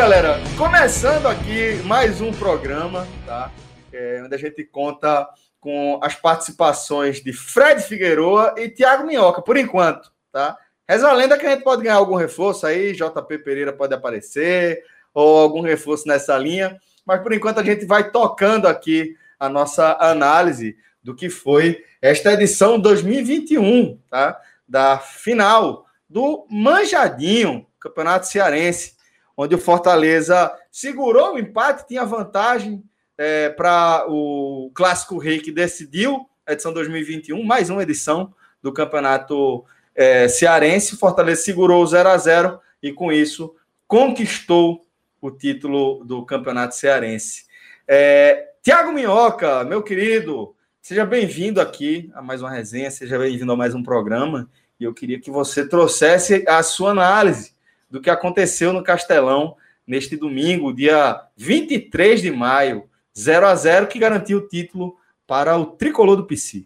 Galera, começando aqui mais um programa, tá? É, onde a gente conta com as participações de Fred Figueroa e Thiago Minhoca, por enquanto, tá? Reza a lenda que a gente pode ganhar algum reforço aí, JP Pereira pode aparecer, ou algum reforço nessa linha, mas por enquanto a gente vai tocando aqui a nossa análise do que foi esta edição 2021, tá? Da final do Manjadinho, Campeonato Cearense onde o Fortaleza segurou o empate, tinha vantagem é, para o Clássico Rei que decidiu edição 2021, mais uma edição do Campeonato é, Cearense. Fortaleza segurou o 0 a 0 e com isso conquistou o título do Campeonato Cearense. É, Tiago Minhoca, meu querido, seja bem-vindo aqui a mais uma resenha, seja bem-vindo a mais um programa. E eu queria que você trouxesse a sua análise do que aconteceu no Castelão neste domingo, dia 23 de maio, 0 a 0 que garantiu o título para o tricolor do PC.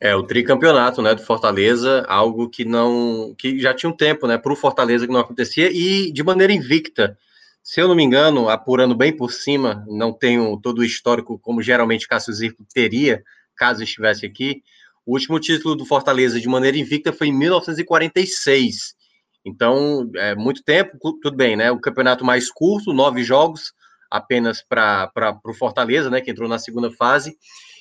É, o tricampeonato, né, do Fortaleza, algo que não que já tinha um tempo, né, para o Fortaleza que não acontecia e de maneira invicta. Se eu não me engano, apurando bem por cima, não tenho todo o histórico como geralmente Cássio Zirco teria, caso estivesse aqui. O último título do Fortaleza de maneira invicta foi em 1946. Então, é muito tempo, tudo bem, né? O campeonato mais curto, nove jogos, apenas para o Fortaleza, né? Que entrou na segunda fase.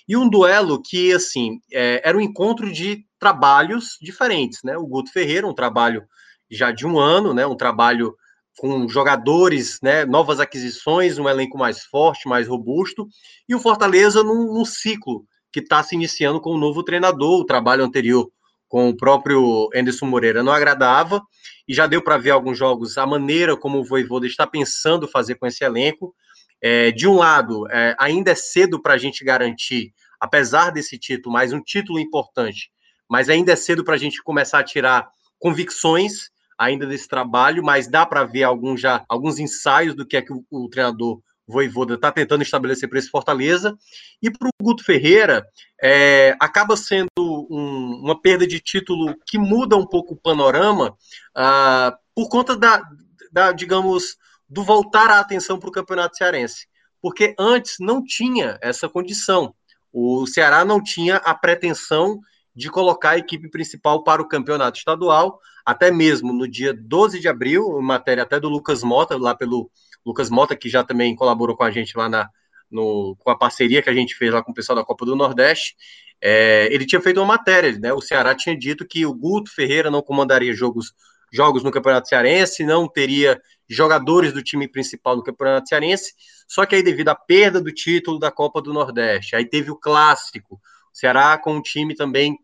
E um duelo que, assim, é, era um encontro de trabalhos diferentes, né? O Guto Ferreira, um trabalho já de um ano, né? Um trabalho com jogadores, né? Novas aquisições, um elenco mais forte, mais robusto. E o Fortaleza num, num ciclo que está se iniciando com o um novo treinador. O trabalho anterior com o próprio Anderson Moreira não agradava e já deu para ver alguns jogos a maneira como o Voivoda está pensando fazer com esse elenco. É, de um lado, é, ainda é cedo para a gente garantir, apesar desse título, mais um título importante, mas ainda é cedo para a gente começar a tirar convicções ainda desse trabalho, mas dá para ver alguns já alguns ensaios do que é que o, o treinador Voivoda está tentando estabelecer para esse Fortaleza. E para o Guto Ferreira, é, acaba sendo um, uma perda de título que muda um pouco o panorama uh, por conta da, da, digamos, do voltar a atenção para o Campeonato Cearense. Porque antes não tinha essa condição. O Ceará não tinha a pretensão de colocar a equipe principal para o campeonato estadual, até mesmo no dia 12 de abril, matéria até do Lucas Mota, lá pelo Lucas Mota, que já também colaborou com a gente lá na, no, com a parceria que a gente fez lá com o pessoal da Copa do Nordeste, é, ele tinha feito uma matéria, né? O Ceará tinha dito que o Guto Ferreira não comandaria jogos, jogos no Campeonato Cearense, não teria jogadores do time principal no Campeonato Cearense, só que aí devido à perda do título da Copa do Nordeste, aí teve o clássico, o Ceará com um time também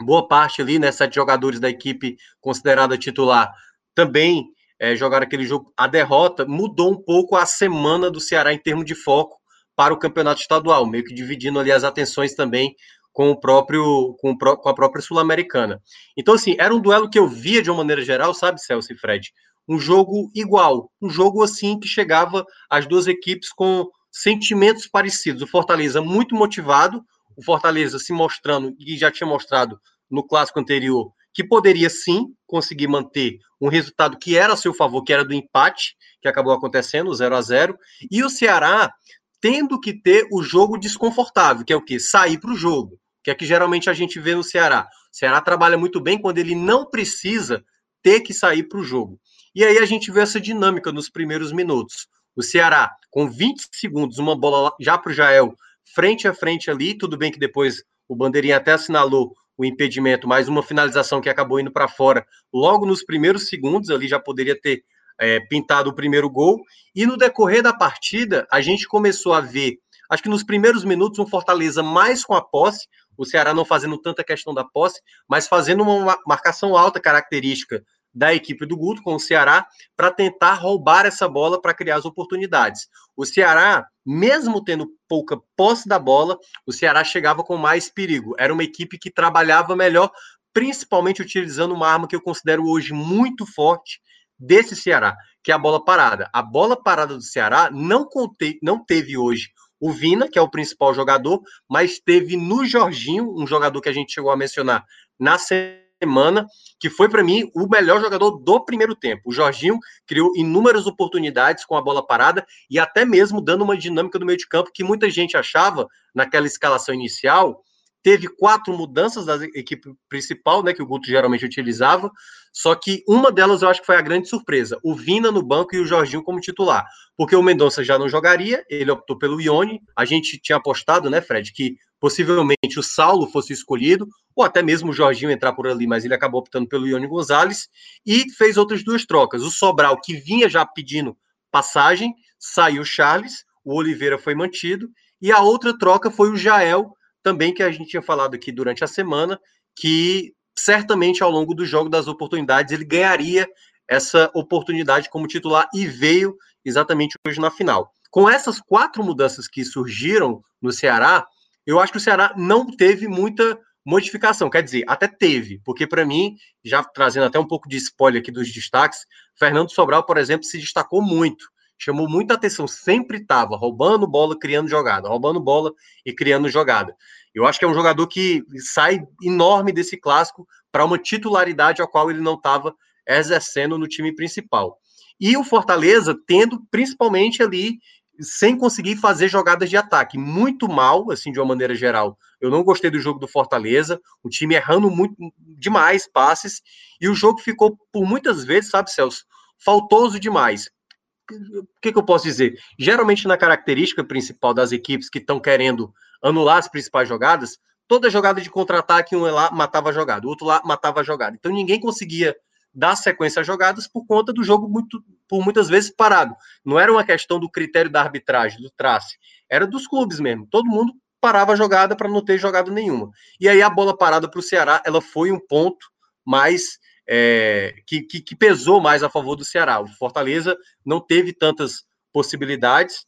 boa parte ali, né, sete jogadores da equipe considerada titular também é, jogaram aquele jogo. A derrota mudou um pouco a semana do Ceará em termos de foco para o campeonato estadual, meio que dividindo ali as atenções também com o próprio com, o, com a própria sul-americana. Então assim, era um duelo que eu via de uma maneira geral, sabe, Celso e Fred, um jogo igual, um jogo assim que chegava as duas equipes com sentimentos parecidos. O Fortaleza muito motivado, o Fortaleza se mostrando e já tinha mostrado no clássico anterior que poderia sim conseguir manter um resultado que era a seu favor, que era do empate, que acabou acontecendo, 0 a 0 e o Ceará tendo que ter o jogo desconfortável, que é o que? Sair para o jogo, que é que geralmente a gente vê no Ceará. O Ceará trabalha muito bem quando ele não precisa ter que sair para o jogo. E aí a gente vê essa dinâmica nos primeiros minutos. O Ceará, com 20 segundos, uma bola já para o Jael, frente a frente ali, tudo bem que depois o Bandeirinha até assinalou o impedimento, mais uma finalização que acabou indo para fora logo nos primeiros segundos, ali já poderia ter é, pintado o primeiro gol. E no decorrer da partida, a gente começou a ver, acho que nos primeiros minutos, um Fortaleza mais com a posse, o Ceará não fazendo tanta questão da posse, mas fazendo uma marcação alta característica da equipe do Guto com o Ceará para tentar roubar essa bola para criar as oportunidades. O Ceará, mesmo tendo pouca posse da bola, o Ceará chegava com mais perigo. Era uma equipe que trabalhava melhor, principalmente utilizando uma arma que eu considero hoje muito forte desse Ceará, que é a bola parada. A bola parada do Ceará não, conte, não teve hoje o Vina, que é o principal jogador, mas teve no Jorginho, um jogador que a gente chegou a mencionar na semana semana, que foi para mim o melhor jogador do primeiro tempo. O Jorginho criou inúmeras oportunidades com a bola parada e até mesmo dando uma dinâmica no meio de campo que muita gente achava naquela escalação inicial. Teve quatro mudanças da equipe principal, né, que o Guto geralmente utilizava, só que uma delas eu acho que foi a grande surpresa: o Vina no banco e o Jorginho como titular, porque o Mendonça já não jogaria, ele optou pelo Ione. A gente tinha apostado, né, Fred, que possivelmente o Saulo fosse escolhido, ou até mesmo o Jorginho entrar por ali, mas ele acabou optando pelo Ione Gonzalez e fez outras duas trocas. O Sobral, que vinha já pedindo passagem, saiu Charles, o Oliveira foi mantido, e a outra troca foi o Jael, também que a gente tinha falado aqui durante a semana, que certamente ao longo do jogo das oportunidades ele ganharia essa oportunidade como titular e veio exatamente hoje na final. Com essas quatro mudanças que surgiram no Ceará, eu acho que o Ceará não teve muita modificação, quer dizer, até teve, porque para mim, já trazendo até um pouco de spoiler aqui dos destaques, Fernando Sobral, por exemplo, se destacou muito, chamou muita atenção, sempre estava roubando bola, criando jogada, roubando bola e criando jogada. Eu acho que é um jogador que sai enorme desse clássico para uma titularidade a qual ele não estava exercendo no time principal. E o Fortaleza tendo principalmente ali sem conseguir fazer jogadas de ataque. Muito mal, assim, de uma maneira geral. Eu não gostei do jogo do Fortaleza, o time errando muito demais passes, e o jogo ficou, por muitas vezes, sabe, Celso, faltoso demais. O que, que eu posso dizer? Geralmente, na característica principal das equipes que estão querendo anular as principais jogadas, toda jogada de contra-ataque, um lá matava a jogada, o outro lá matava a jogada. Então, ninguém conseguia dar sequência jogadas por conta do jogo muito, por muitas vezes parado. Não era uma questão do critério da arbitragem, do trace, era dos clubes mesmo. Todo mundo parava a jogada para não ter jogado nenhuma. E aí a bola parada para o Ceará, ela foi um ponto mais é, que, que, que pesou mais a favor do Ceará. O Fortaleza não teve tantas possibilidades,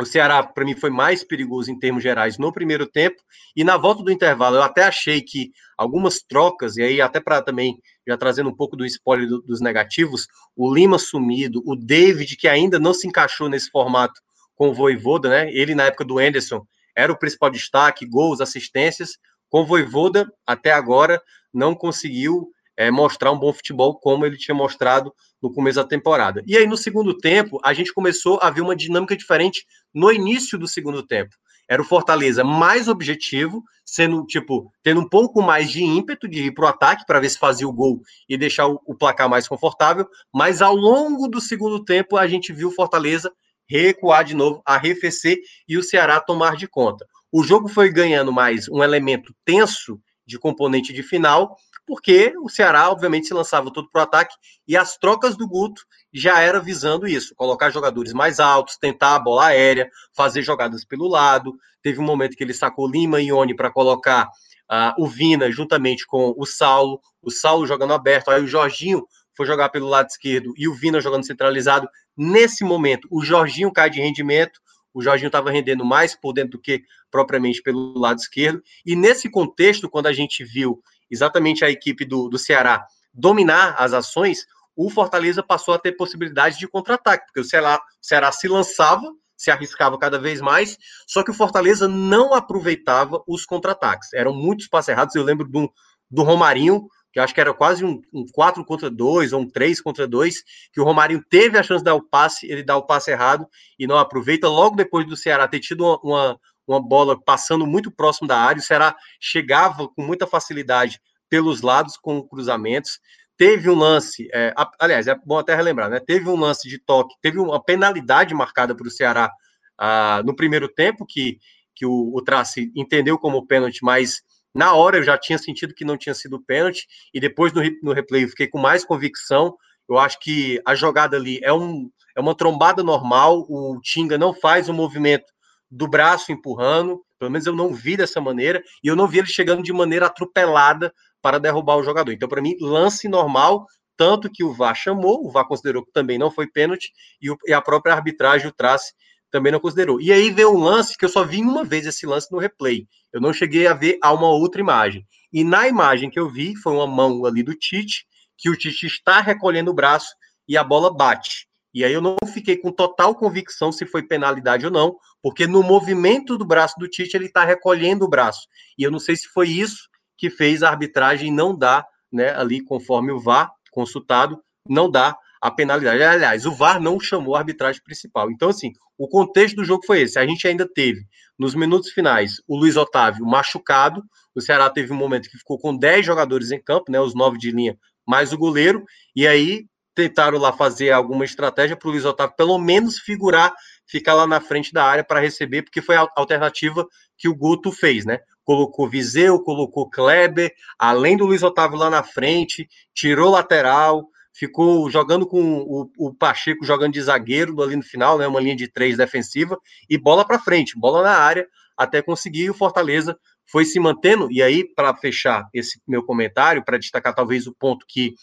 o Ceará, para mim, foi mais perigoso em termos gerais no primeiro tempo. E na volta do intervalo, eu até achei que algumas trocas, e aí até para também, já trazendo um pouco do spoiler do, dos negativos, o Lima sumido, o David, que ainda não se encaixou nesse formato com o Voivoda, né? Ele, na época do Anderson, era o principal destaque, gols, assistências. Com o Voivoda, até agora, não conseguiu é, mostrar um bom futebol como ele tinha mostrado no começo da temporada. E aí, no segundo tempo, a gente começou a ver uma dinâmica diferente no início do segundo tempo. Era o Fortaleza mais objetivo, sendo, tipo, tendo um pouco mais de ímpeto de ir para o ataque para ver se fazia o gol e deixar o, o placar mais confortável. Mas ao longo do segundo tempo, a gente viu o Fortaleza recuar de novo, arrefecer e o Ceará tomar de conta. O jogo foi ganhando mais um elemento tenso de componente de final, porque o Ceará, obviamente, se lançava todo para o ataque e as trocas do Guto já era visando isso, colocar jogadores mais altos, tentar a bola aérea, fazer jogadas pelo lado. Teve um momento que ele sacou Lima e Ione para colocar uh, o Vina juntamente com o Saulo, o Saulo jogando aberto, aí o Jorginho foi jogar pelo lado esquerdo e o Vina jogando centralizado. Nesse momento, o Jorginho cai de rendimento, o Jorginho estava rendendo mais por dentro do que propriamente pelo lado esquerdo. E nesse contexto, quando a gente viu exatamente a equipe do, do Ceará dominar as ações, o Fortaleza passou a ter possibilidade de contra-ataque, porque o Ceará, o Ceará se lançava, se arriscava cada vez mais, só que o Fortaleza não aproveitava os contra-ataques. Eram muitos passes errados. Eu lembro do, do Romarinho, que acho que era quase um, um 4 contra 2 ou um 3 contra 2, que o Romarinho teve a chance de dar o passe, ele dá o passe errado e não aproveita. Logo depois do Ceará ter tido uma, uma, uma bola passando muito próximo da área. O Ceará chegava com muita facilidade pelos lados com cruzamentos. Teve um lance, é, aliás, é bom até relembrar, né? Teve um lance de toque, teve uma penalidade marcada para o Ceará ah, no primeiro tempo, que, que o, o Trace entendeu como pênalti, mas Na hora eu já tinha sentido que não tinha sido pênalti, e depois no, no replay eu fiquei com mais convicção. Eu acho que a jogada ali é, um, é uma trombada normal, o Tinga não faz o movimento do braço empurrando, pelo menos eu não vi dessa maneira, e eu não vi ele chegando de maneira atropelada para derrubar o jogador. Então, para mim, lance normal, tanto que o VAR chamou, o VAR considerou que também não foi pênalti, e, o, e a própria arbitragem, o trace, também não considerou. E aí veio um lance que eu só vi uma vez esse lance no replay. Eu não cheguei a ver a uma outra imagem. E na imagem que eu vi, foi uma mão ali do Tite, que o Tite está recolhendo o braço e a bola bate. E aí eu não fiquei com total convicção se foi penalidade ou não, porque no movimento do braço do Tite ele está recolhendo o braço. E eu não sei se foi isso que fez a arbitragem não dar, né, ali conforme o VAR consultado, não dá a penalidade. Aliás, o VAR não chamou a arbitragem principal. Então, assim, o contexto do jogo foi esse. A gente ainda teve, nos minutos finais, o Luiz Otávio machucado. O Ceará teve um momento que ficou com 10 jogadores em campo, né? Os nove de linha, mais o goleiro. E aí tentaram lá fazer alguma estratégia para o Luiz Otávio pelo menos figurar, ficar lá na frente da área para receber, porque foi a alternativa que o Guto fez, né? Colocou Viseu, colocou Kleber, além do Luiz Otávio lá na frente, tirou lateral, ficou jogando com o, o, Pacheco jogando de zagueiro ali no final, né, uma linha de três defensiva, e bola para frente, bola na área, até conseguir, o Fortaleza foi se mantendo, e aí, para fechar esse meu comentário, para destacar talvez o ponto que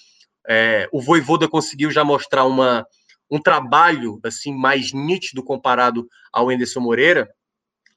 é, o Voivoda conseguiu já mostrar uma, um trabalho assim mais nítido comparado ao Enderson Moreira,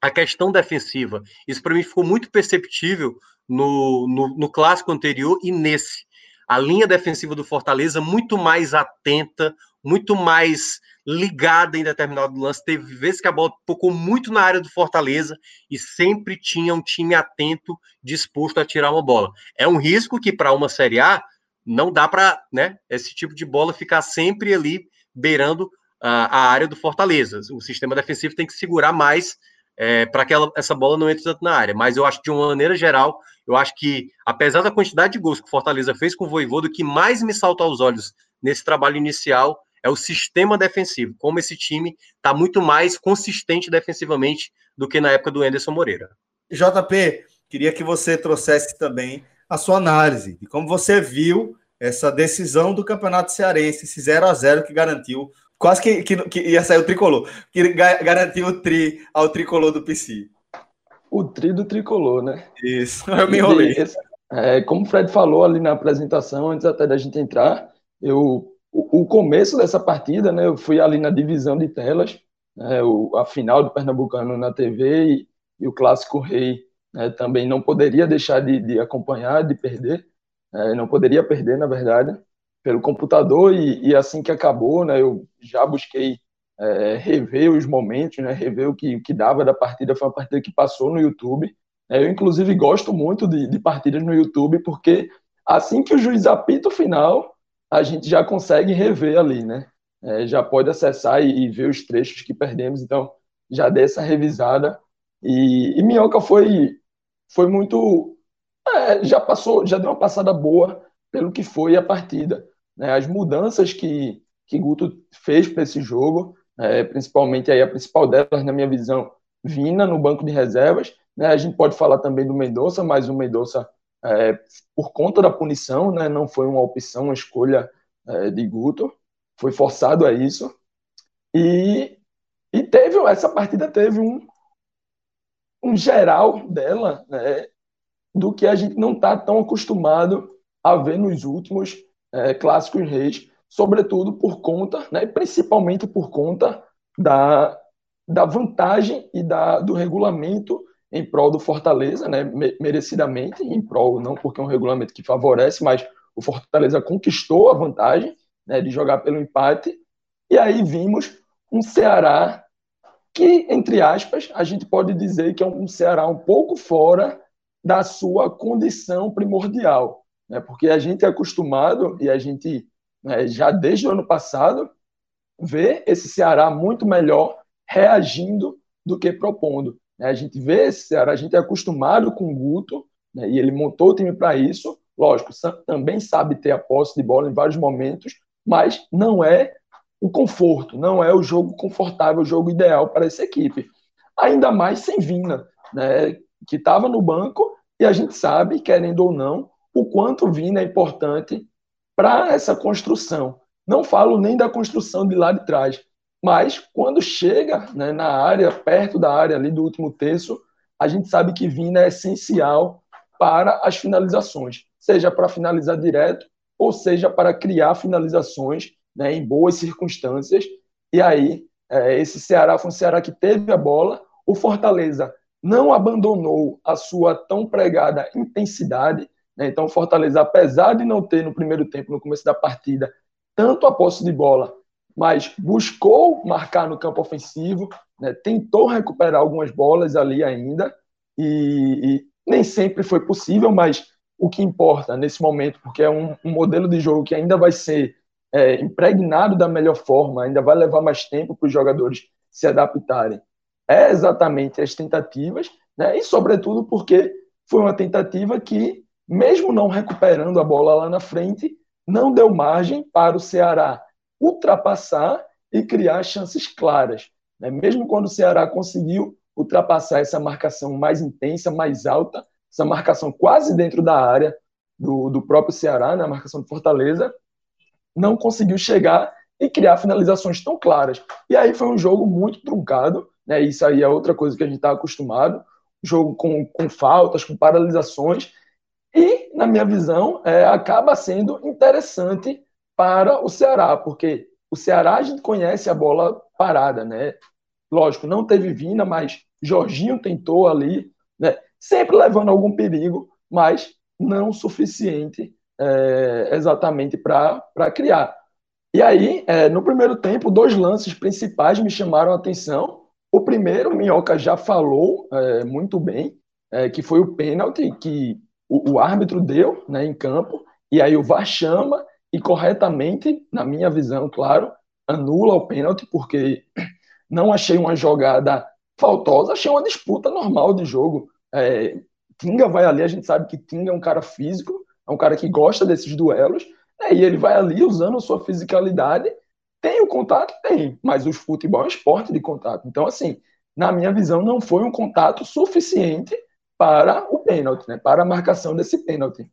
a questão defensiva. Isso para mim ficou muito perceptível no, no, no clássico anterior e nesse a linha defensiva do Fortaleza muito mais atenta, muito mais ligada em determinado lance. Teve vezes que a bola tocou muito na área do Fortaleza e sempre tinha um time atento, disposto a tirar uma bola. É um risco que para uma Série A não dá para, né, esse tipo de bola ficar sempre ali beirando a, a área do Fortaleza. O sistema defensivo tem que segurar mais é, para que ela, essa bola não entre tanto na área. Mas eu acho que, de uma maneira geral, eu acho que, apesar da quantidade de gols que o Fortaleza fez com o Voivodo, o que mais me salta aos olhos nesse trabalho inicial é o sistema defensivo, como esse time está muito mais consistente defensivamente do que na época do Anderson Moreira. JP, queria que você trouxesse também a sua análise de como você viu essa decisão do Campeonato Cearense, esse 0 a 0 que garantiu Quase que, que, que, ia sair o tricolor. Que garantiu o tri ao tricolor do PC. O tri do tricolor, né? Isso, eu me enrolei. É, como o Fred falou ali na apresentação, antes até da gente entrar, eu, o, o começo dessa partida, né? Eu fui ali na divisão de telas, né, o, a final do Pernambucano na TV e, e o Clássico Rei né, também não poderia deixar de, de acompanhar, de perder. É, não poderia perder, na verdade pelo computador e, e, assim que acabou, né, eu já busquei é, rever os momentos, né, rever o que, que dava da partida. Foi uma partida que passou no YouTube. É, eu, inclusive, gosto muito de, de partidas no YouTube, porque assim que o juiz apita o final, a gente já consegue rever ali, né? É, já pode acessar e, e, ver os trechos que perdemos. Então, já dei essa revisada. E, e Minhoca foi, foi muito. É, já passou, já deu uma passada boa pelo que foi a partida né, as mudanças que, que Guto fez para esse jogo, é, principalmente aí a principal delas, na minha visão, Vina no banco de reservas. Né, a gente pode falar também do Mendonça, mas o Mendonça, é, por conta da punição, né, não foi uma opção, uma escolha é, de Guto, foi forçado a isso. E, e teve, essa partida teve um, um geral dela, né, do que a gente não está tão acostumado a ver nos últimos é, clássicos reis, sobretudo por conta, né, principalmente por conta da, da vantagem e da, do regulamento em prol do Fortaleza, né, merecidamente, em prol, não porque é um regulamento que favorece, mas o Fortaleza conquistou a vantagem né, de jogar pelo empate, e aí vimos um Ceará que, entre aspas, a gente pode dizer que é um Ceará um pouco fora da sua condição primordial né? porque a gente é acostumado, e a gente né, já desde o ano passado, vê esse Ceará muito melhor reagindo do que propondo. Né? A gente vê esse Ceará, a gente é acostumado com o Guto, né? e ele montou o time para isso. Lógico, também sabe ter a posse de bola em vários momentos, mas não é o conforto, não é o jogo confortável, o jogo ideal para essa equipe. Ainda mais sem Vina, né? que estava no banco E a gente sabe, querendo ou não, o quanto Vina é importante para essa construção. Não falo nem da construção de lá de trás, mas quando chega né, na área, perto da área ali do último terço, a gente sabe que Vina é essencial para as finalizações, seja para finalizar direto, ou seja para criar finalizações né, em boas circunstâncias. E aí, é, esse Ceará foi um Ceará que teve a bola, o Fortaleza não abandonou a sua tão pregada intensidade. Né? Então, o Fortaleza, apesar de não ter no primeiro tempo, no começo da partida, tanto a posse de bola, mas buscou marcar no campo ofensivo, né? tentou recuperar algumas bolas ali ainda, e, e, nem sempre foi possível, mas o que importa nesse momento, porque é um, um modelo de jogo que ainda vai ser é, impregnado da melhor forma, ainda vai levar mais tempo para os jogadores se adaptarem é exatamente as tentativas, né? e sobretudo porque foi uma tentativa que, mesmo não recuperando a bola lá na frente, não deu margem para o Ceará ultrapassar e criar chances claras. Né? Mesmo quando o Ceará conseguiu ultrapassar essa marcação mais intensa, mais alta, essa marcação quase dentro da área do, do próprio Ceará, na né? marcação de Fortaleza, não conseguiu chegar e criar finalizações tão claras. E aí foi um jogo muito truncado, né? Isso aí é outra coisa que a gente está acostumado. Jogo com, com faltas, com paralisações. E, na minha visão, é, acaba sendo interessante para o Ceará, porque o Ceará a gente conhece a bola parada, né? Lógico, não teve Vina, mas Jorginho tentou ali, né? Sempre levando algum perigo, mas não suficiente é, exatamente para criar. E aí, é, no primeiro tempo, dois lances principais me chamaram a atenção. O primeiro, Minhoca já falou é, muito bem, é, que foi o pênalti que o, o, árbitro deu né, em campo, e aí o VAR chama e corretamente, na minha visão, claro, anula o pênalti, porque não achei uma jogada faltosa, achei uma disputa normal de jogo. É, Tinga vai ali, a gente sabe que Tinga é um cara físico, é um cara que gosta desses duelos, né, e ele vai ali usando a sua fisicalidade tem o contato? Tem, mas o futebol é um esporte de contato. Então, assim, na minha visão, não foi um contato suficiente para o pênalti, né? para a marcação desse pênalti.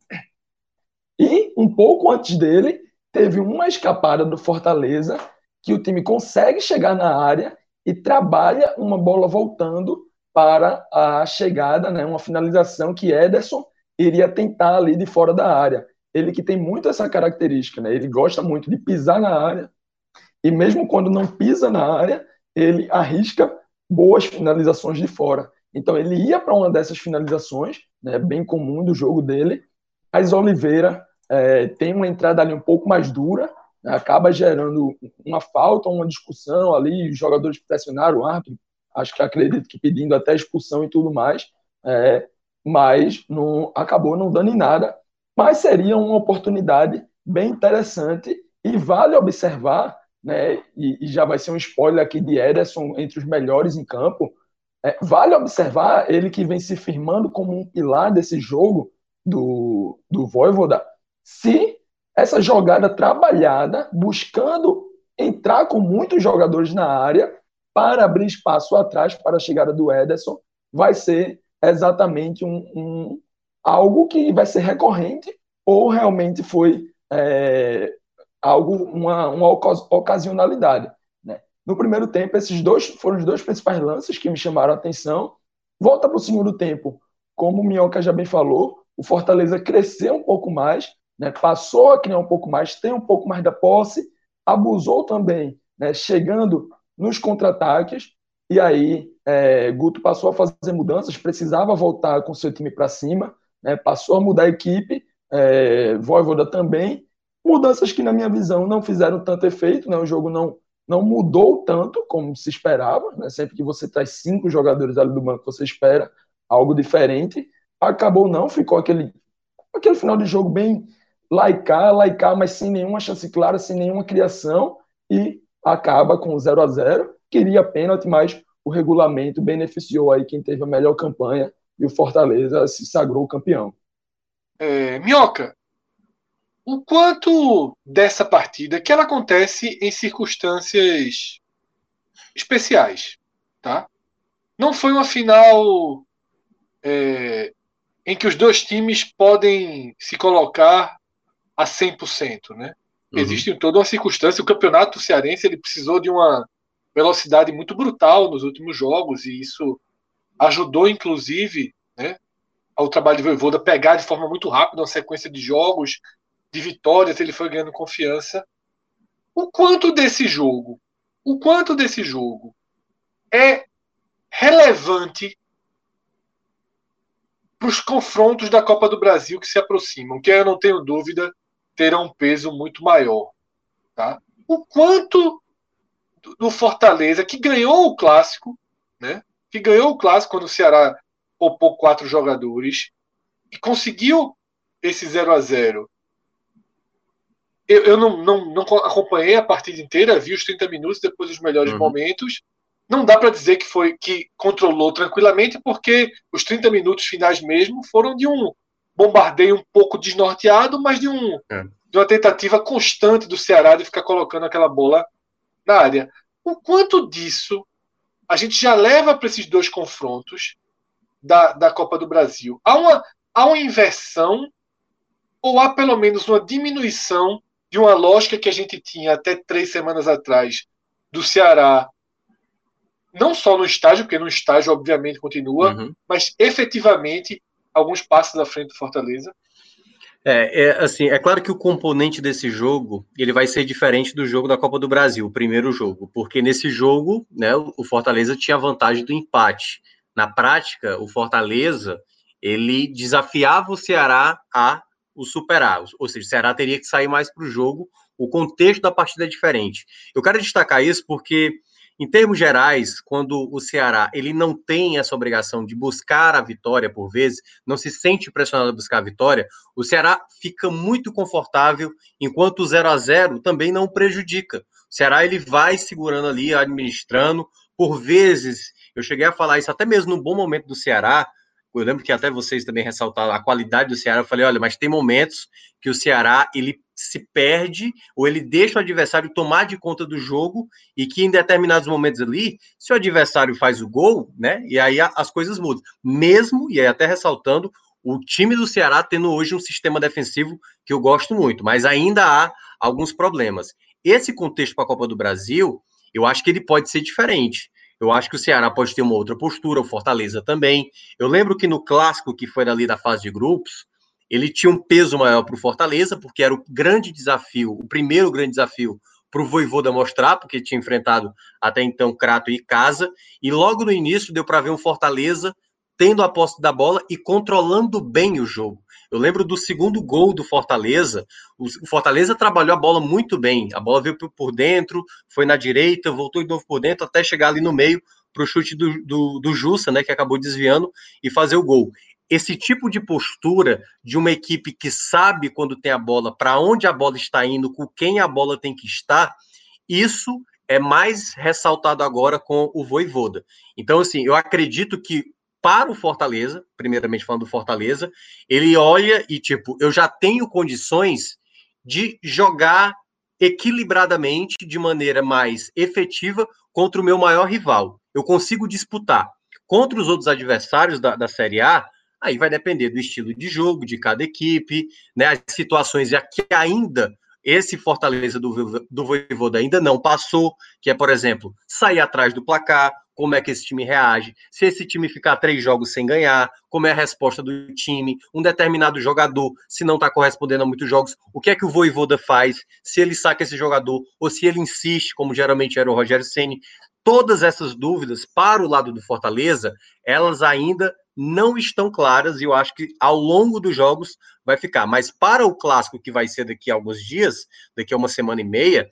E um pouco antes dele, teve uma escapada do Fortaleza, que o time consegue chegar na área e trabalha uma bola voltando para a chegada, né? uma finalização que Ederson iria tentar ali de fora da área. Ele que tem muito essa característica, né? ele gosta muito de pisar na área, e mesmo quando não pisa na área, ele arrisca boas finalizações de fora. Então ele ia para uma dessas finalizações, né, bem comum do jogo dele, mas Oliveira é, tem uma entrada ali um pouco mais dura, né, acaba gerando uma falta, uma discussão ali, os jogadores pressionaram o árbitro, acho que acredito que pedindo até expulsão e tudo mais, é, mas não, acabou não dando em nada. Mas seria uma oportunidade bem interessante e vale observar né, e, e, já vai ser um spoiler aqui de Ederson entre os melhores em campo. É, vale observar ele que vem se firmando como um pilar desse jogo do, do Voivoda, se essa jogada trabalhada, buscando entrar com muitos jogadores na área para abrir espaço atrás para a chegada do Ederson, vai ser exatamente um, um algo que vai ser recorrente ou realmente foi é, algo, uma, uma ocasionalidade. Né? No primeiro tempo, esses dois foram os dois principais lances que me chamaram a atenção. Volta para o segundo tempo, como o Minhoca já bem falou, o Fortaleza cresceu um pouco mais, né? passou a criar um pouco mais, tem um pouco mais da posse, abusou também, né? chegando nos contra-ataques, e aí é, Guto passou a fazer mudanças, precisava voltar com seu time para cima, né? passou a mudar a equipe, é, Voivoda também, Mudanças que, na minha visão, não fizeram tanto efeito, né? o jogo não, não mudou tanto como se esperava. Né? Sempre que você traz cinco jogadores ali do banco, você espera algo diferente. Acabou não, ficou aquele, aquele final de jogo bem laicar, laicar, mas sem nenhuma chance clara, sem nenhuma criação, e acaba com 0 a 0 Queria pênalti, mas o regulamento beneficiou aí quem teve a melhor campanha e o Fortaleza se sagrou campeão. É, Minhoca, o quanto dessa partida que ela acontece em circunstâncias especiais, tá? Não foi uma final é, em que os dois times podem se colocar a 100%, né? Uhum. Existe toda uma circunstância, o campeonato cearense ele precisou de uma velocidade muito brutal nos últimos jogos e isso ajudou inclusive, né, ao trabalho de Voivoda pegar de forma muito rápida uma sequência de jogos, de vitórias, ele foi ganhando confiança. O quanto desse jogo, o quanto desse jogo é relevante para os confrontos da Copa do Brasil que se aproximam, que eu não tenho dúvida terão um peso muito maior. Tá? O quanto do Fortaleza, que ganhou o clássico, né? que ganhou o clássico quando o Ceará poupou quatro jogadores e conseguiu esse 0 a 0 eu, eu não, não, não, acompanhei a partida inteira, vi os 30 minutos depois dos melhores uhum. momentos. Não dá para dizer que foi que controlou tranquilamente, porque os 30 minutos finais mesmo foram de um bombardeio um pouco desnorteado, mas de, um, é. de uma tentativa constante do Ceará de ficar colocando aquela bola na área. O quanto disso a gente já leva para esses dois confrontos da, da Copa do Brasil? Há uma, há uma inversão ou há pelo menos uma diminuição de uma lógica que a gente tinha até três semanas atrás do Ceará, não só no estágio, porque no estágio obviamente continua, uhum. mas efetivamente alguns passos à frente do Fortaleza? É, é, assim, é claro que o componente desse jogo ele vai ser diferente do jogo da Copa do Brasil, o primeiro jogo, porque nesse jogo, né, o Fortaleza tinha a vantagem do empate. Na prática, o Fortaleza ele desafiava o Ceará a o superar, ou seja, o Ceará teria que sair mais para o jogo. O contexto da partida é diferente. Eu quero destacar isso porque em termos gerais, quando o Ceará ele não tem essa obrigação de buscar a vitória por vezes, não se sente pressionado a buscar a vitória, o Ceará fica muito confortável, enquanto o 0 a 0 também não prejudica. O Ceará ele vai segurando ali, administrando, por vezes, eu cheguei a falar isso até mesmo no bom momento do Ceará, eu lembro que até vocês também ressaltaram a qualidade do Ceará. Eu falei, olha, mas tem momentos que o Ceará ele se perde ou ele deixa o adversário tomar de conta do jogo e que em determinados momentos ali, se o adversário faz o gol, né? E aí as coisas mudam. Mesmo e aí até ressaltando o time do Ceará tendo hoje um sistema defensivo que eu gosto muito, mas ainda há alguns problemas. Esse contexto para a Copa do Brasil, eu acho que ele pode ser diferente. Eu acho que o Ceará pode ter uma outra postura, o Fortaleza também. Eu lembro que no clássico que foi ali da fase de grupos, ele tinha um peso maior para o Fortaleza, porque era o grande desafio, o primeiro grande desafio para o Voivoda mostrar, porque tinha enfrentado até então Crato e Casa, e logo no início deu para ver um Fortaleza tendo a posse da bola e controlando bem o jogo. Eu lembro do segundo gol do Fortaleza. O Fortaleza trabalhou a bola muito bem. A bola veio por dentro, foi na direita, voltou de novo por dentro, até chegar ali no meio para o chute do, do, do Jussa, né, que acabou desviando e fazer o gol. Esse tipo de postura de uma equipe que sabe quando tem a bola, para onde a bola está indo, com quem a bola tem que estar, isso é mais ressaltado agora com o Voivoda. Então, assim, eu acredito que para o Fortaleza, primeiramente falando do Fortaleza, ele olha e, tipo, eu já tenho condições de jogar equilibradamente, de maneira mais efetiva, contra o meu maior rival. Eu consigo disputar. Contra os outros adversários da, da Série A, aí vai depender do estilo de jogo de cada equipe, né? As situações que ainda esse Fortaleza do, do Voivoda ainda não passou, que é, por exemplo, sair atrás do placar, como é que esse time reage, se esse time ficar três jogos sem ganhar, como é a resposta do time, um determinado jogador, se não está correspondendo a muitos jogos, o que é que o Voivoda faz, se ele saca esse jogador, ou se ele insiste, como geralmente era o Rogério Ceni. Todas essas dúvidas, para o lado do Fortaleza, elas ainda não estão claras e eu acho que ao longo dos jogos vai ficar. Mas para o clássico que vai ser daqui a alguns dias, daqui a uma semana e meia,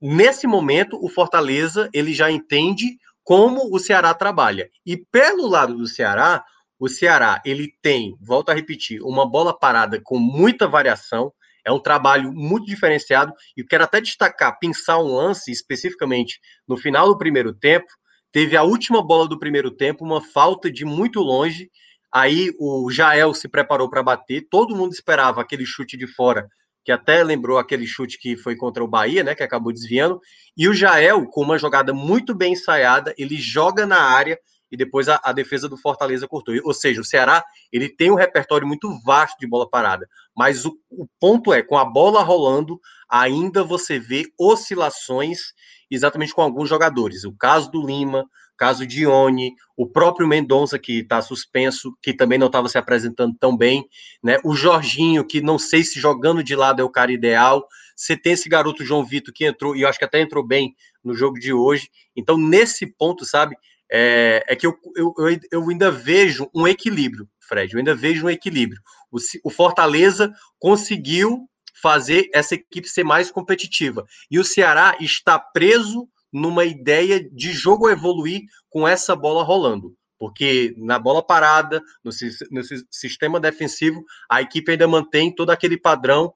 nesse momento o Fortaleza ele já entende como o Ceará trabalha. E pelo lado do Ceará, o Ceará ele tem, volto a repetir, uma bola parada com muita variação. É um trabalho muito diferenciado e quero até destacar, pensar um lance especificamente no final do primeiro tempo. Teve a última bola do primeiro tempo, uma falta de muito longe. Aí o Jael se preparou para bater. Todo mundo esperava aquele chute de fora que até lembrou aquele chute que foi contra o Bahia, né, que acabou desviando. E o Jael, com uma jogada muito bem ensaiada, ele joga na área e depois a, a, defesa do Fortaleza cortou. Ou seja, o Ceará ele tem um repertório muito vasto de bola parada, mas o, o ponto é, com a bola rolando, ainda você vê oscilações exatamente com alguns jogadores. O caso do Lima, caso de Ione, o próprio Mendonça, que está suspenso, que também não estava se apresentando tão bem, né? O Jorginho, que não sei se jogando de lado é o cara ideal. Você tem esse garoto João Vitor que entrou, e eu acho que até entrou bem no jogo de hoje. Então, nesse ponto, sabe, é, é que eu, eu, eu, ainda vejo um equilíbrio, Fred, eu ainda vejo um equilíbrio. O, o, Fortaleza conseguiu fazer essa equipe ser mais competitiva. E o Ceará está preso numa ideia de jogo evoluir com essa bola rolando. Porque na bola parada, no, no sistema defensivo, a equipe ainda mantém todo aquele padrão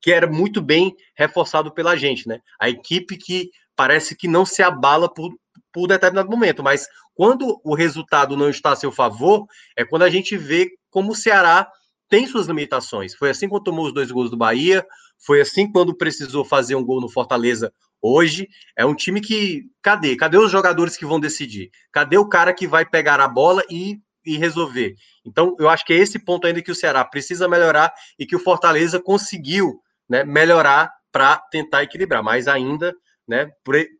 que era muito bem reforçado pela gente, né? A equipe que parece que não se abala por, por determinado momento, mas quando o resultado não está a seu favor, é quando a gente vê como o Ceará tem suas limitações. Foi assim quando tomou os dois gols do Bahia, foi assim quando precisou fazer um gol no Fortaleza hoje. É um time que. Cadê? Cadê os jogadores que vão decidir? Cadê o cara que vai pegar a bola e, e resolver? Então, eu acho que é esse ponto ainda que o Ceará precisa melhorar e que o Fortaleza conseguiu né, melhorar para tentar equilibrar, mas ainda né?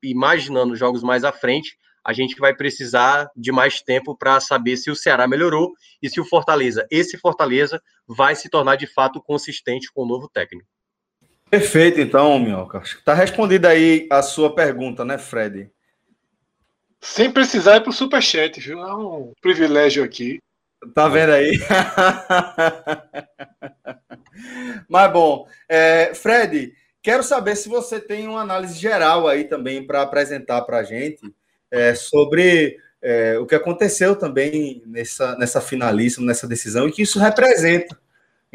Imaginando jogos mais à frente, a gente vai precisar de mais tempo para saber se o Ceará melhorou e se o Fortaleza, esse Fortaleza, vai se tornar de fato consistente com o novo técnico. Perfeito, então, Minhoca. Está respondida aí a sua pergunta, né, Fred? Sem precisar ir para o Superchat, viu? É um privilégio aqui. Tá vendo aí? Mas bom, é, Fred, Quero saber se você tem uma análise geral aí também para apresentar para a gente é, sobre é, o que aconteceu também nessa, nessa finalíssima, nessa decisão, e que isso representa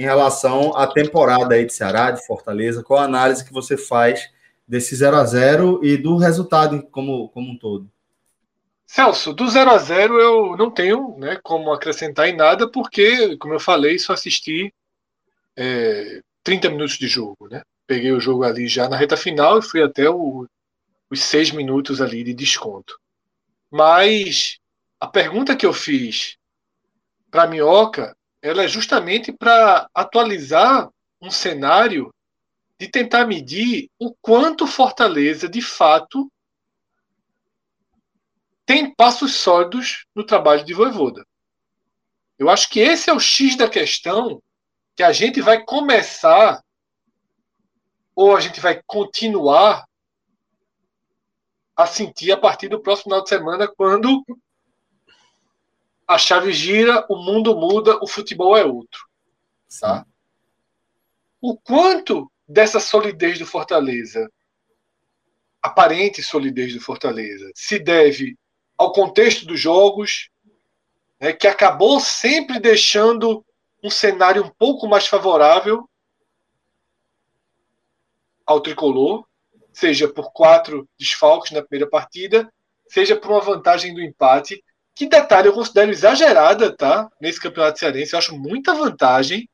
em relação à temporada aí de Ceará, de Fortaleza. Qual a análise que você faz desse 0 a 0 e do resultado como, como um todo? Celso, do 0 a 0 eu não tenho né, como acrescentar em nada, porque, como eu falei, só assisti é, 30 minutos de jogo. Né? peguei o jogo ali já na reta final e fui até o, os seis minutos ali de desconto. Mas a pergunta que eu fiz para Minhoca, ela é justamente para atualizar um cenário de tentar medir o quanto Fortaleza, de fato, tem passos sólidos no trabalho de Voivoda. Eu acho que esse é o X da questão que a gente vai começar ou a gente vai continuar a sentir a partir do próximo final de semana, quando a chave gira, o mundo muda, o futebol é outro. Tá? O quanto dessa solidez do Fortaleza, aparente solidez do Fortaleza, se deve ao contexto dos jogos, né, que acabou sempre deixando um cenário um pouco mais favorável ao tricolor, seja por quatro desfalques na primeira partida, seja por uma vantagem do empate. Que detalhe eu considero exagerada, tá? Nesse campeonato cearense, eu acho muita vantagem,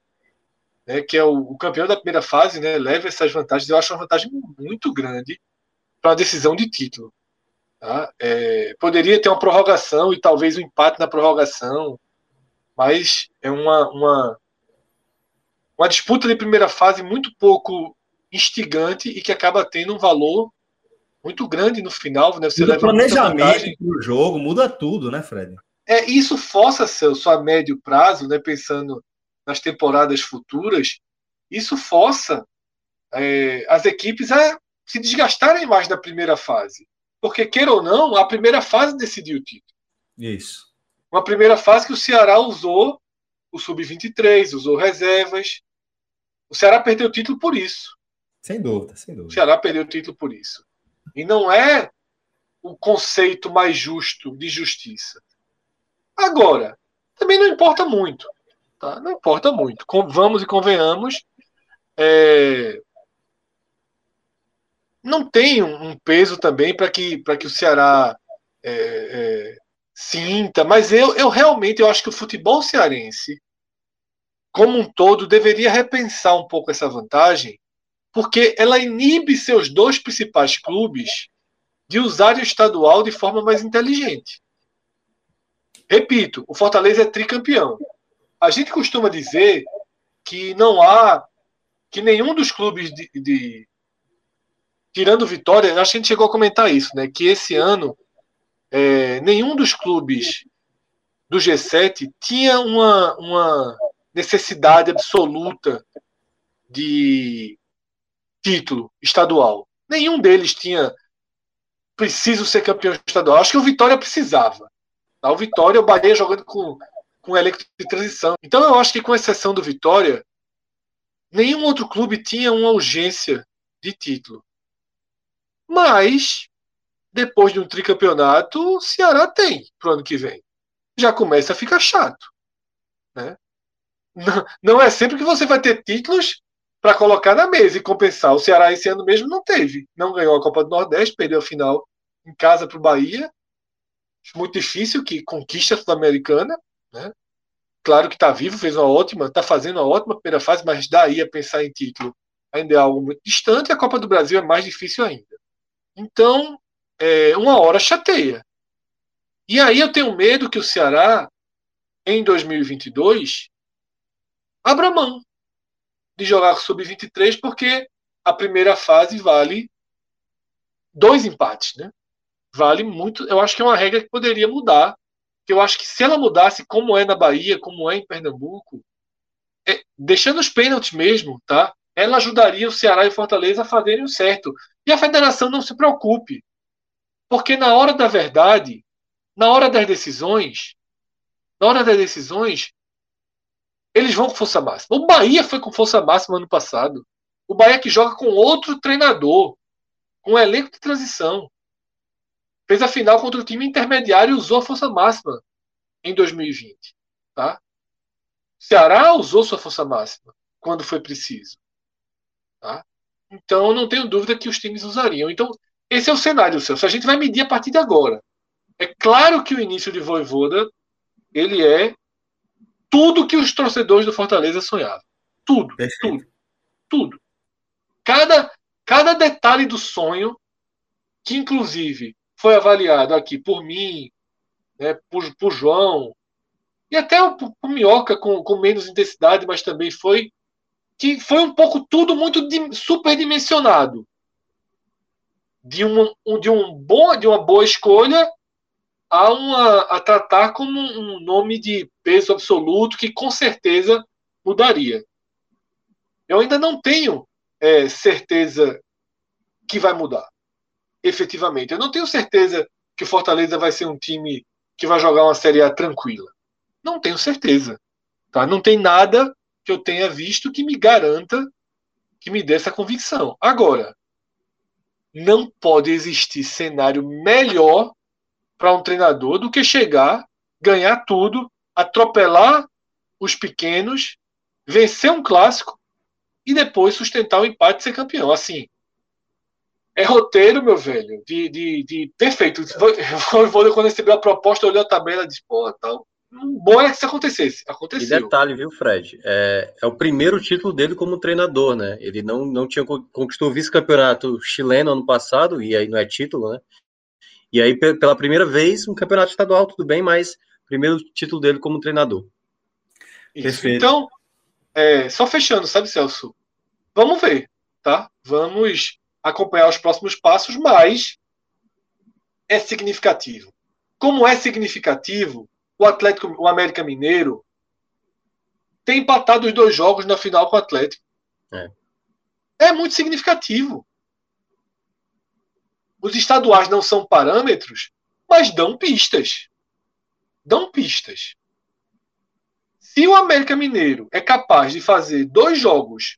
né? Que é o, o campeão da primeira fase, né? Leva essas vantagens. Eu acho uma vantagem muito grande para a decisão de título. Tá? É, poderia ter uma prorrogação e talvez um empate na prorrogação, mas é uma, uma, uma disputa de primeira fase muito pouco instigante e que acaba tendo um valor muito grande no final. Né? Você muda leva planejamento do jogo, muda tudo, né, Fred? É, isso força, Celso, a médio prazo, né, pensando nas temporadas futuras, isso força é, as equipes a se desgastarem mais na primeira fase. Porque, queira ou não, a primeira fase decidiu o título. Isso. Uma primeira fase que o Ceará usou o Sub-23, usou reservas. O Ceará perdeu o título por isso. Sem dúvida, sem dúvida. O Ceará perdeu o título por isso. E não é o conceito mais justo de justiça. Agora, também não importa muito. Tá? Não importa muito. Vamos e convenhamos. É... Não tem um peso também para que, que o Ceará é, é, sinta, mas eu, eu realmente eu acho que o futebol cearense, como um todo, deveria repensar um pouco essa vantagem porque ela inibe seus dois principais clubes de usarem o estadual de forma mais inteligente. repito, o Fortaleza é tricampeão. A gente costuma dizer que não há, que nenhum dos clubes de, de tirando Vitória, acho que a gente chegou a comentar isso, né? Que esse ano é, nenhum dos clubes do G7 tinha uma, uma necessidade absoluta de título estadual. Nenhum deles tinha preciso ser campeão estadual. Acho que o Vitória precisava. Tá? O Vitória, o Bahia jogando com, com elenco de transição. Então eu acho que, com exceção do Vitória, nenhum outro clube tinha uma urgência de título. Mas, depois de um tricampeonato, o Ceará tem para o ano que vem. Já começa a ficar chato. Né? Não, não é sempre que você vai ter títulos para colocar na mesa e compensar. O Ceará esse ano mesmo não teve. Não ganhou a Copa do Nordeste, perdeu a final em casa para o Bahia. Muito difícil que conquista a Sul-Americana. Né? Claro que está vivo, fez uma ótima, está fazendo uma ótima primeira fase, mas daí a pensar em título ainda é algo muito distante. A Copa do Brasil é mais difícil ainda. Então, é, uma hora chateia. E aí eu tenho medo que o Ceará, em 2022, abra mão de jogar com sub-23, porque a primeira fase vale dois empates, né? Vale muito. Eu acho que é uma regra que poderia mudar. Eu acho que se ela mudasse, como é na Bahia, como é em Pernambuco, é, deixando os pênaltis mesmo, tá? Ela ajudaria o Ceará e Fortaleza a fazerem o certo. E a federação não se preocupe. Porque na hora da verdade, na hora das decisões, na hora das decisões, eles vão com força máxima. O Bahia foi com força máxima ano passado. O Bahia que joga com outro treinador, com um elenco de transição. Fez a final contra o time intermediário e usou a força máxima em 2020. Tá? Ceará usou sua força máxima quando foi preciso. Tá? Então, não tenho dúvida que os times usariam. Então, esse é o cenário, Celso. A gente vai medir a partir de agora. É claro que o início de Voivoda ele é tudo que os torcedores do Fortaleza sonhavam. Tudo, Perfeito. tudo, tudo. Cada, cada detalhe do sonho, que inclusive foi avaliado aqui por mim, né, por, por João, e até por, por Minhoca com, com menos intensidade, mas também foi que foi um pouco tudo muito superdimensionado. De, um, de, um bom, de uma boa escolha a, uma, a tratar como um nome de peso absoluto que com certeza mudaria. Eu ainda não tenho é, certeza que vai mudar, efetivamente. Eu não tenho certeza que o Fortaleza vai ser um time que vai jogar uma Série A tranquila. Não tenho certeza. Tá? Não tem nada que eu tenha visto que me garanta, que me dê essa convicção. Agora, não pode existir cenário melhor para um treinador do que chegar, ganhar tudo, atropelar os pequenos, vencer um clássico e depois sustentar o empate e ser campeão. Assim, é roteiro, meu velho, de, de, de perfeito. Vou, vou, quando recebeu a proposta, olhou a tabela e disse, pô, tal. Bom é que isso acontecesse. Aconteceu. E detalhe, viu, Fred? É, é o primeiro título dele como treinador, né? Ele não, não tinha conquistou o vice-campeonato chileno ano passado, e aí não é título, né? E aí, pela primeira vez, um campeonato estadual, tudo bem, mas primeiro título dele como treinador. Isso. Então, é, só fechando, sabe, Celso? Vamos ver, tá? Vamos acompanhar os próximos passos, mas é significativo. Como é significativo, o Atlético, o América Mineiro tem empatado os dois jogos na final com o Atlético. É, é muito significativo. Os estaduais não são parâmetros, mas dão pistas. Dão pistas. Se o América Mineiro é capaz de fazer dois jogos,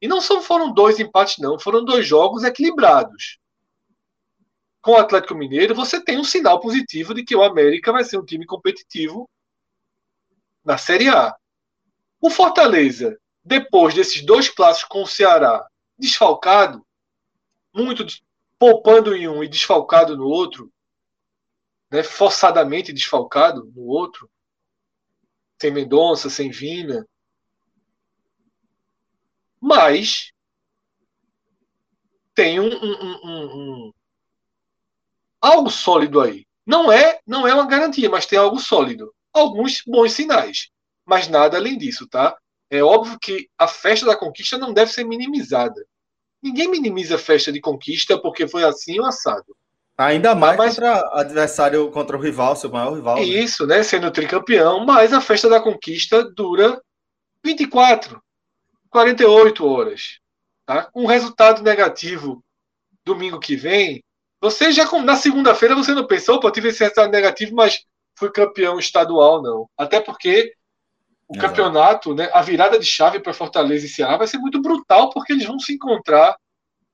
e não são, foram dois empates, não, foram dois jogos equilibrados. Com o Atlético Mineiro, você tem um sinal positivo de que o América vai ser um time competitivo na Série A. O Fortaleza, depois desses dois clássicos com o Ceará, desfalcado, muito poupando em um e desfalcado no outro, né, forçadamente desfalcado no outro, sem Mendonça, sem Vina. Mas tem um, um, um, um algo sólido aí. Não é, não é uma garantia, mas tem algo sólido. Alguns bons sinais, mas nada além disso, tá? É óbvio que a festa da conquista não deve ser minimizada. Ninguém minimiza a festa de conquista porque foi assim o assado. Ainda mais mas, contra adversário, contra o rival, seu maior rival. Né? Isso, né? Sendo tricampeão, mas a festa da conquista dura 24, 48 horas. Tá? Um resultado negativo domingo que vem, você já na segunda-feira você não pensou, opa, tive esse resultado negativo, mas fui campeão estadual, não. Até porque o Exato. campeonato, né, a virada de chave para Fortaleza e Ceará vai ser muito brutal, porque eles vão se encontrar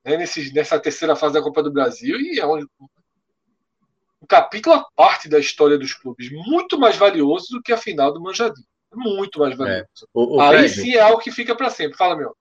né, nesse, nessa terceira fase da Copa do Brasil e é um, um capítulo à parte da história dos clubes, muito mais valioso do que a final do Manjadinho. Muito mais valioso. É. O, o Aí sim é algo que fica para sempre. Fala, meu.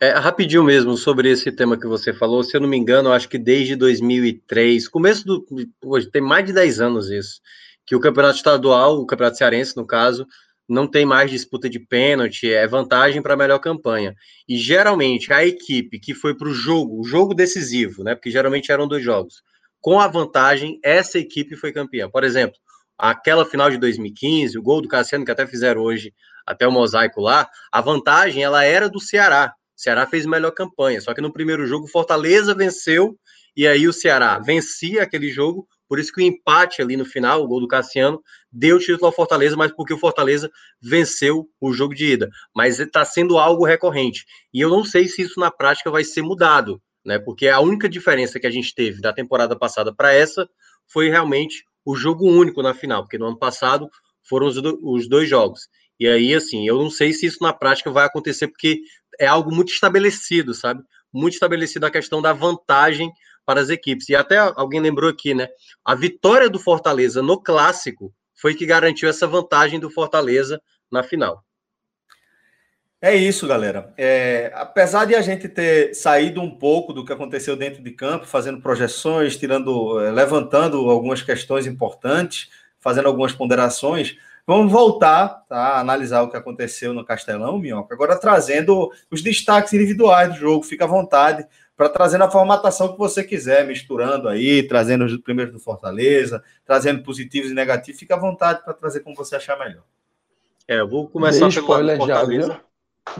É, rapidinho mesmo sobre esse tema que você falou, se eu não me engano, acho que desde 2003, começo do. Hoje, tem mais de 10 anos isso, que o campeonato estadual, o campeonato cearense, no caso, não tem mais disputa de pênalti, é vantagem para a melhor campanha. E geralmente a equipe que foi para o jogo, o jogo decisivo, né? Porque geralmente eram dois jogos, com a vantagem, essa equipe foi campeã. Por exemplo, aquela final de 2015, o gol do Cassiano, que até fizeram hoje, até o mosaico lá, a vantagem ela era do Ceará. O Ceará fez melhor campanha, só que no primeiro jogo Fortaleza venceu e aí o Ceará vencia aquele jogo, por isso que o empate ali no final, o gol do Cassiano, deu título ao Fortaleza, mas porque o Fortaleza venceu o jogo de ida. Mas está sendo algo recorrente. E eu não sei se isso na prática vai ser mudado, né? Porque a única diferença que a gente teve da temporada passada para essa foi realmente o jogo único na final, porque no ano passado foram os dois jogos. E aí, assim, eu não sei se isso na prática vai acontecer, porque é algo muito estabelecido, sabe? Muito estabelecido a questão da vantagem para as equipes. E até alguém lembrou aqui, né? A vitória do Fortaleza no clássico foi que garantiu essa vantagem do Fortaleza na final. É isso, galera. É, apesar de a gente ter saído um pouco do que aconteceu dentro de campo, fazendo projeções, tirando, é, levantando algumas questões importantes, fazendo algumas ponderações, vamos voltar tá, a analisar o que aconteceu no Castelão, Minhoca. Agora trazendo os destaques individuais do jogo. Fica à vontade para trazer a formatação que você quiser, misturando aí, trazendo os primeiros do Fortaleza, trazendo positivos e negativos, fica à vontade para trazer como você achar melhor. É, eu vou começar Dei pelo lado do Fortaleza.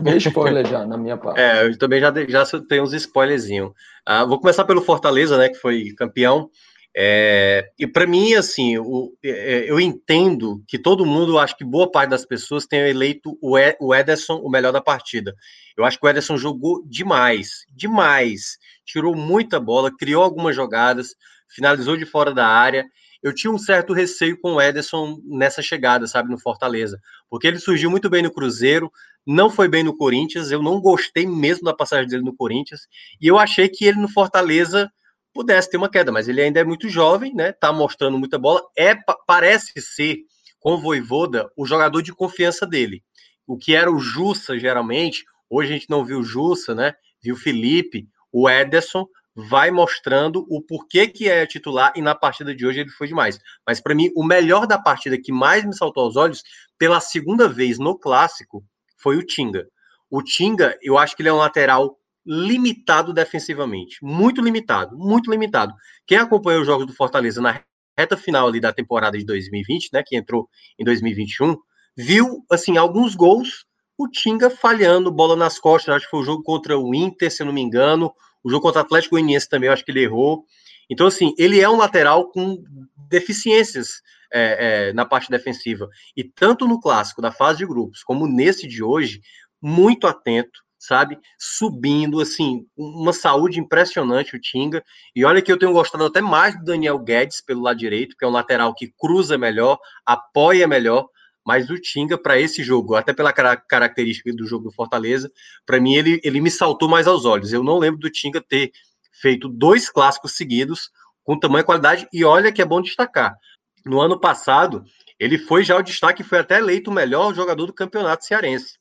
Já, spoiler já, na minha parte. É, eu também já, já tenho uns spoilerzinhos. Ah, vou começar pelo Fortaleza, né, que foi campeão. É, e para mim, assim, o, é, eu entendo que todo mundo, acho que boa parte das pessoas tem eleito o Ederson o melhor da partida. Eu acho que o Ederson jogou demais, demais. Tirou muita bola, criou algumas jogadas, finalizou de fora da área. Eu tinha um certo receio com o Ederson nessa chegada, sabe, no Fortaleza, porque ele surgiu muito bem no Cruzeiro, não foi bem no Corinthians. Eu não gostei mesmo da passagem dele no Corinthians, e eu achei que ele no Fortaleza pudesse ter uma queda, mas ele ainda é muito jovem, né? Tá mostrando muita bola. É parece ser com o Voivoda o jogador de confiança dele. O que era o Jussa geralmente, hoje a gente não viu o Jussa, né? Viu o Felipe, o Ederson vai mostrando o porquê que é titular e na partida de hoje ele foi demais. Mas para mim o melhor da partida que mais me saltou aos olhos pela segunda vez no clássico foi o Tinga. O Tinga, eu acho que ele é um lateral limitado defensivamente, muito limitado, muito limitado. Quem acompanhou os jogos do Fortaleza na reta final ali da temporada de 2020, né, que entrou em 2021, viu assim alguns gols o Tinga falhando, bola nas costas, acho que foi o jogo contra o Inter, se eu não me engano, o jogo contra o Atlético Goianiense também, acho que ele errou. Então, assim, ele é um lateral com deficiências é, é, na parte defensiva. E tanto no clássico da fase de grupos, como nesse de hoje, muito atento, sabe? Subindo, assim, uma saúde impressionante o Tinga. E olha que eu tenho gostado até mais do Daniel Guedes pelo lado direito, que é um lateral que cruza melhor, apoia melhor. Mas o Tinga, para esse jogo, até pela característica do jogo do Fortaleza, para mim ele, ele me saltou mais aos olhos. Eu não lembro do Tinga ter feito dois clássicos seguidos com tamanha qualidade. E olha que é bom destacar. No ano passado, ele foi já o destaque, foi até eleito o melhor jogador do campeonato cearense.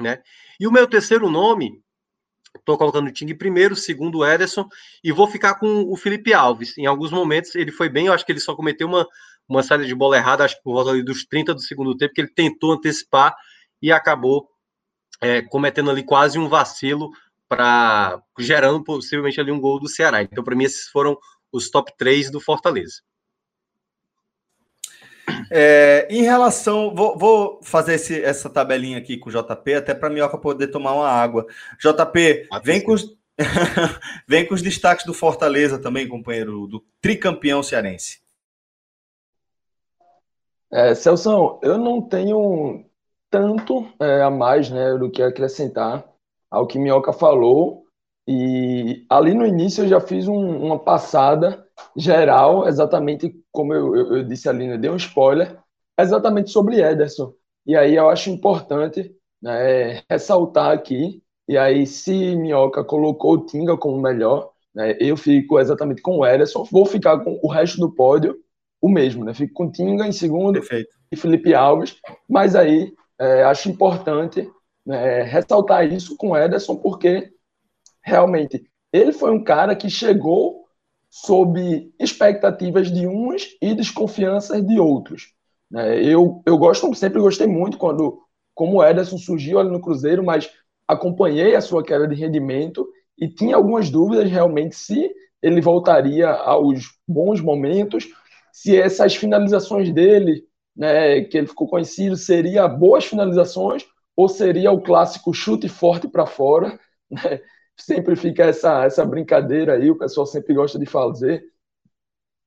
Né? E o meu terceiro nome, estou colocando o Ting primeiro, segundo o Ederson, e vou ficar com o Felipe Alves. Em alguns momentos ele foi bem, eu acho que ele só cometeu uma, uma saída de bola errada, acho que por volta dos 30 do segundo tempo, que ele tentou antecipar e acabou é, cometendo ali quase um vacilo para gerando possivelmente ali um gol do Ceará. Então, para mim, esses foram os top 3 do Fortaleza. É, em relação, vou, vou fazer esse, essa tabelinha aqui com o JP, até para a Minhoca poder tomar uma água. JP, vem com, os, vem com os destaques do Fortaleza também, companheiro, do tricampeão cearense. É, Celso, eu não tenho tanto é, a mais né, do que acrescentar ao que Minhoca falou. E ali no início eu já fiz um, uma passada geral, exatamente como eu, eu, eu disse ali, né, dei um spoiler, exatamente sobre Ederson. E aí eu acho importante né, ressaltar aqui, e aí se Minhoca colocou o Tinga como melhor, né, eu fico exatamente com o Ederson, vou ficar com o resto do pódio o mesmo, né? Fico com Tinga em segundo Perfeito. e Felipe Alves, mas aí é, acho importante né, ressaltar isso com o Ederson, porque realmente ele foi um cara que chegou sob expectativas de uns e desconfianças de outros. Né? Eu, eu gosto, sempre gostei muito quando, como o Ederson surgiu ali no Cruzeiro, mas acompanhei a sua queda de rendimento e tinha algumas dúvidas realmente se ele voltaria aos bons momentos se essas finalizações dele, né, que ele ficou conhecido, seria boas finalizações ou seria o clássico chute forte para fora, né? Sempre fica essa, essa brincadeira aí, o pessoal sempre gosta de fazer.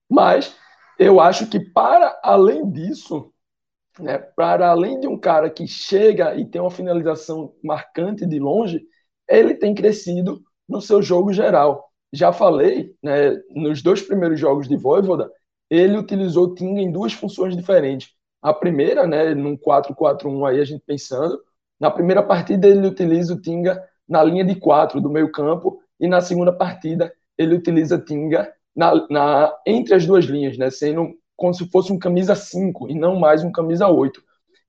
Mas eu acho que para além disso, né, para além de um cara que chega e tem uma finalização marcante de longe, ele tem crescido no seu jogo geral. Já falei, né, nos dois primeiros jogos de Voivoda, ele utilizou o Tinga em duas funções diferentes. A primeira, né, num 4-4-1 aí a gente pensando, na primeira partida ele utiliza o Tinga na linha de quatro do meio campo e na segunda partida ele utiliza Tinga na, na, entre as duas linhas, né, sendo como se fosse um camisa 5 e não mais um camisa 8.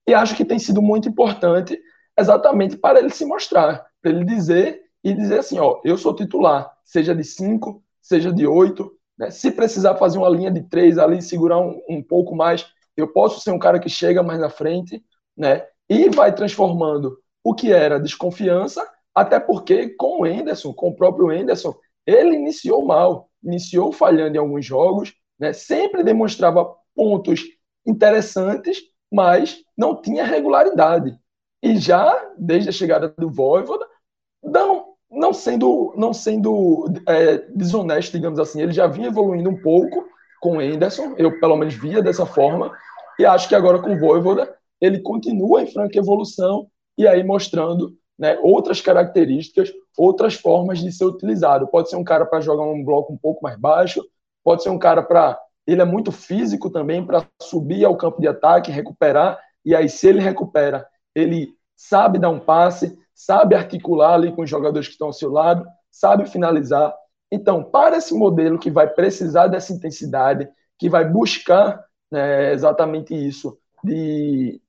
E acho que tem sido muito importante exatamente para ele se mostrar, para ele dizer e dizer assim, ó, eu sou titular, seja de 5, seja de 8, né? Se precisar fazer uma linha de três ali, segurar um, um pouco mais, eu posso ser um cara que chega mais na frente, né? E vai transformando o que era desconfiança, até porque com o Enderson, com o próprio Enderson, ele iniciou mal, iniciou falhando em alguns jogos, né? Sempre demonstrava pontos interessantes, mas não tinha regularidade. E já desde a chegada do Voivoda, dando não sendo, não sendo é, desonesto, digamos assim, ele já vinha evoluindo um pouco com o Anderson, eu pelo menos via dessa forma, e acho que agora com o Voivoda ele continua em franca evolução e aí mostrando né, outras características, outras formas de ser utilizado. Pode ser um cara para jogar um bloco um pouco mais baixo, pode ser um cara para. Ele é muito físico também para subir ao campo de ataque, recuperar, e aí se ele recupera, ele sabe dar um passe, sabe articular ali com os jogadores que estão ao seu lado, sabe finalizar. Então, para esse modelo que vai precisar dessa intensidade, que vai buscar né, exatamente isso, de,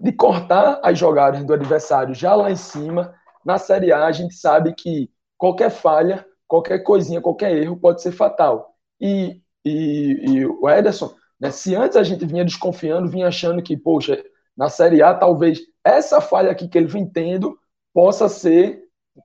de cortar as jogadas do adversário já lá em cima, na Série A a gente sabe que qualquer falha, qualquer coisinha, qualquer erro pode ser fatal. E, e, e o Ederson, né, se antes a gente vinha desconfiando, vinha achando que, poxa, na Série A talvez essa falha aqui que ele vem tendo possa ser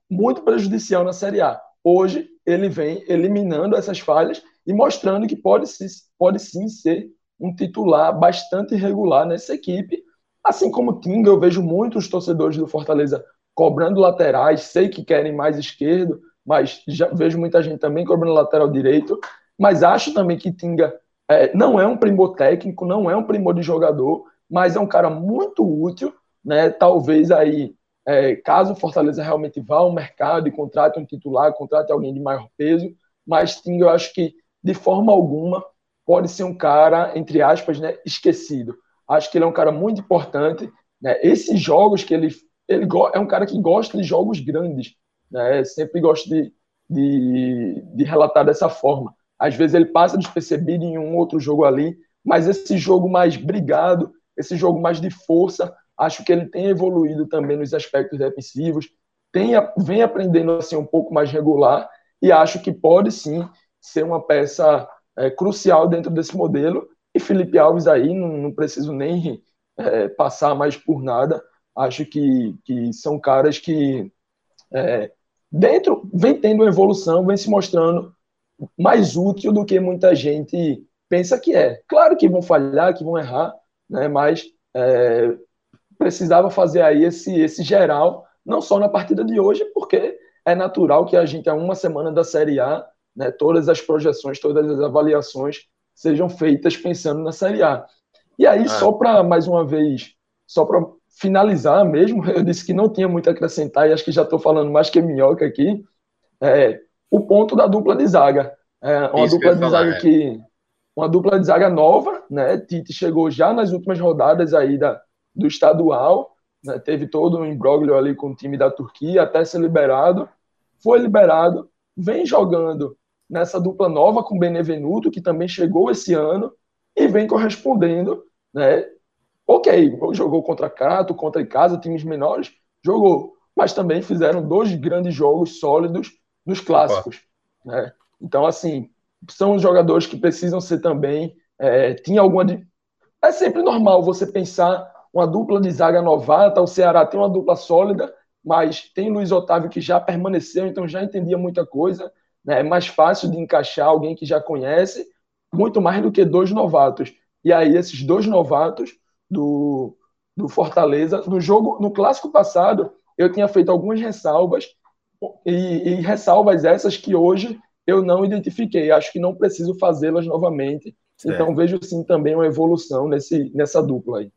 muito prejudicial na Série A. Hoje, ele vem eliminando essas falhas e mostrando que pode, pode sim ser um titular bastante regular nessa equipe. Assim como o Tinga, eu vejo muitos torcedores do Fortaleza cobrando laterais, sei que querem mais esquerdo, mas já vejo muita gente também cobrando lateral direito. Mas acho também que Tinga é, não é um primor técnico, não é um primor de jogador, mas é um cara muito útil, né? Talvez aí é, caso o Fortaleza realmente vá ao mercado e contrate um titular, contrate alguém de maior peso, mas Ting, eu acho que de forma alguma pode ser um cara, entre aspas, né, esquecido. Acho que ele é um cara muito importante. Né? Esses jogos que ele. Ele é um cara que gosta de jogos grandes. Né? Sempre gosta de, de, de relatar dessa forma. Às vezes ele passa despercebido em um outro jogo ali, mas esse jogo mais brigado, esse jogo mais de força, Acho que ele tem evoluído também nos aspectos defensivos, tem, vem aprendendo assim um pouco mais regular e acho que pode sim ser uma peça é, crucial dentro desse modelo. E Felipe Alves aí, não, não preciso nem é, passar mais por nada. Acho que, que são caras que é, dentro vem tendo uma evolução, vem se mostrando mais útil do que muita gente pensa que é. Claro que vão falhar, que vão errar, né? mas é, precisava fazer aí esse, esse geral, não só na partida de hoje, porque é natural que a gente, há uma semana da Série A, né, todas as projeções, todas as avaliações sejam feitas pensando na Série A. E aí, ah. só para, mais uma vez, só para finalizar mesmo, eu disse que não tinha muito a acrescentar, e acho que já estou falando mais que minhoca aqui, é, o ponto da dupla de zaga. É uma Isso dupla de falar, zaga é. que. Uma dupla de zaga nova, né? Tite chegou já nas últimas rodadas aí da, do estadual, né? teve todo um imbróglio ali com o time da Turquia até ser liberado. Foi liberado, vem jogando nessa dupla nova com Benevenuto, que também chegou esse ano, e vem correspondendo, né? Ok, jogou contra Crato, contra Icasa, times menores, jogou, mas também fizeram dois grandes jogos sólidos nos clássicos. Né? Então, assim, são jogadores que precisam ser também. É, tinha alguma. É sempre normal você pensar uma dupla de zaga novata, o Ceará tem uma dupla sólida, mas tem Luiz Otávio que já permaneceu, então já entendia muita coisa. Né? É mais fácil de encaixar alguém que já conhece, muito mais do que dois novatos. E aí, esses dois novatos do, do Fortaleza, no jogo, no clássico passado, eu tinha feito algumas ressalvas, e, e ressalvas essas que hoje eu não identifiquei. Acho que não preciso fazê-las novamente. Certo. Então, vejo sim também uma evolução nesse, nessa dupla aí.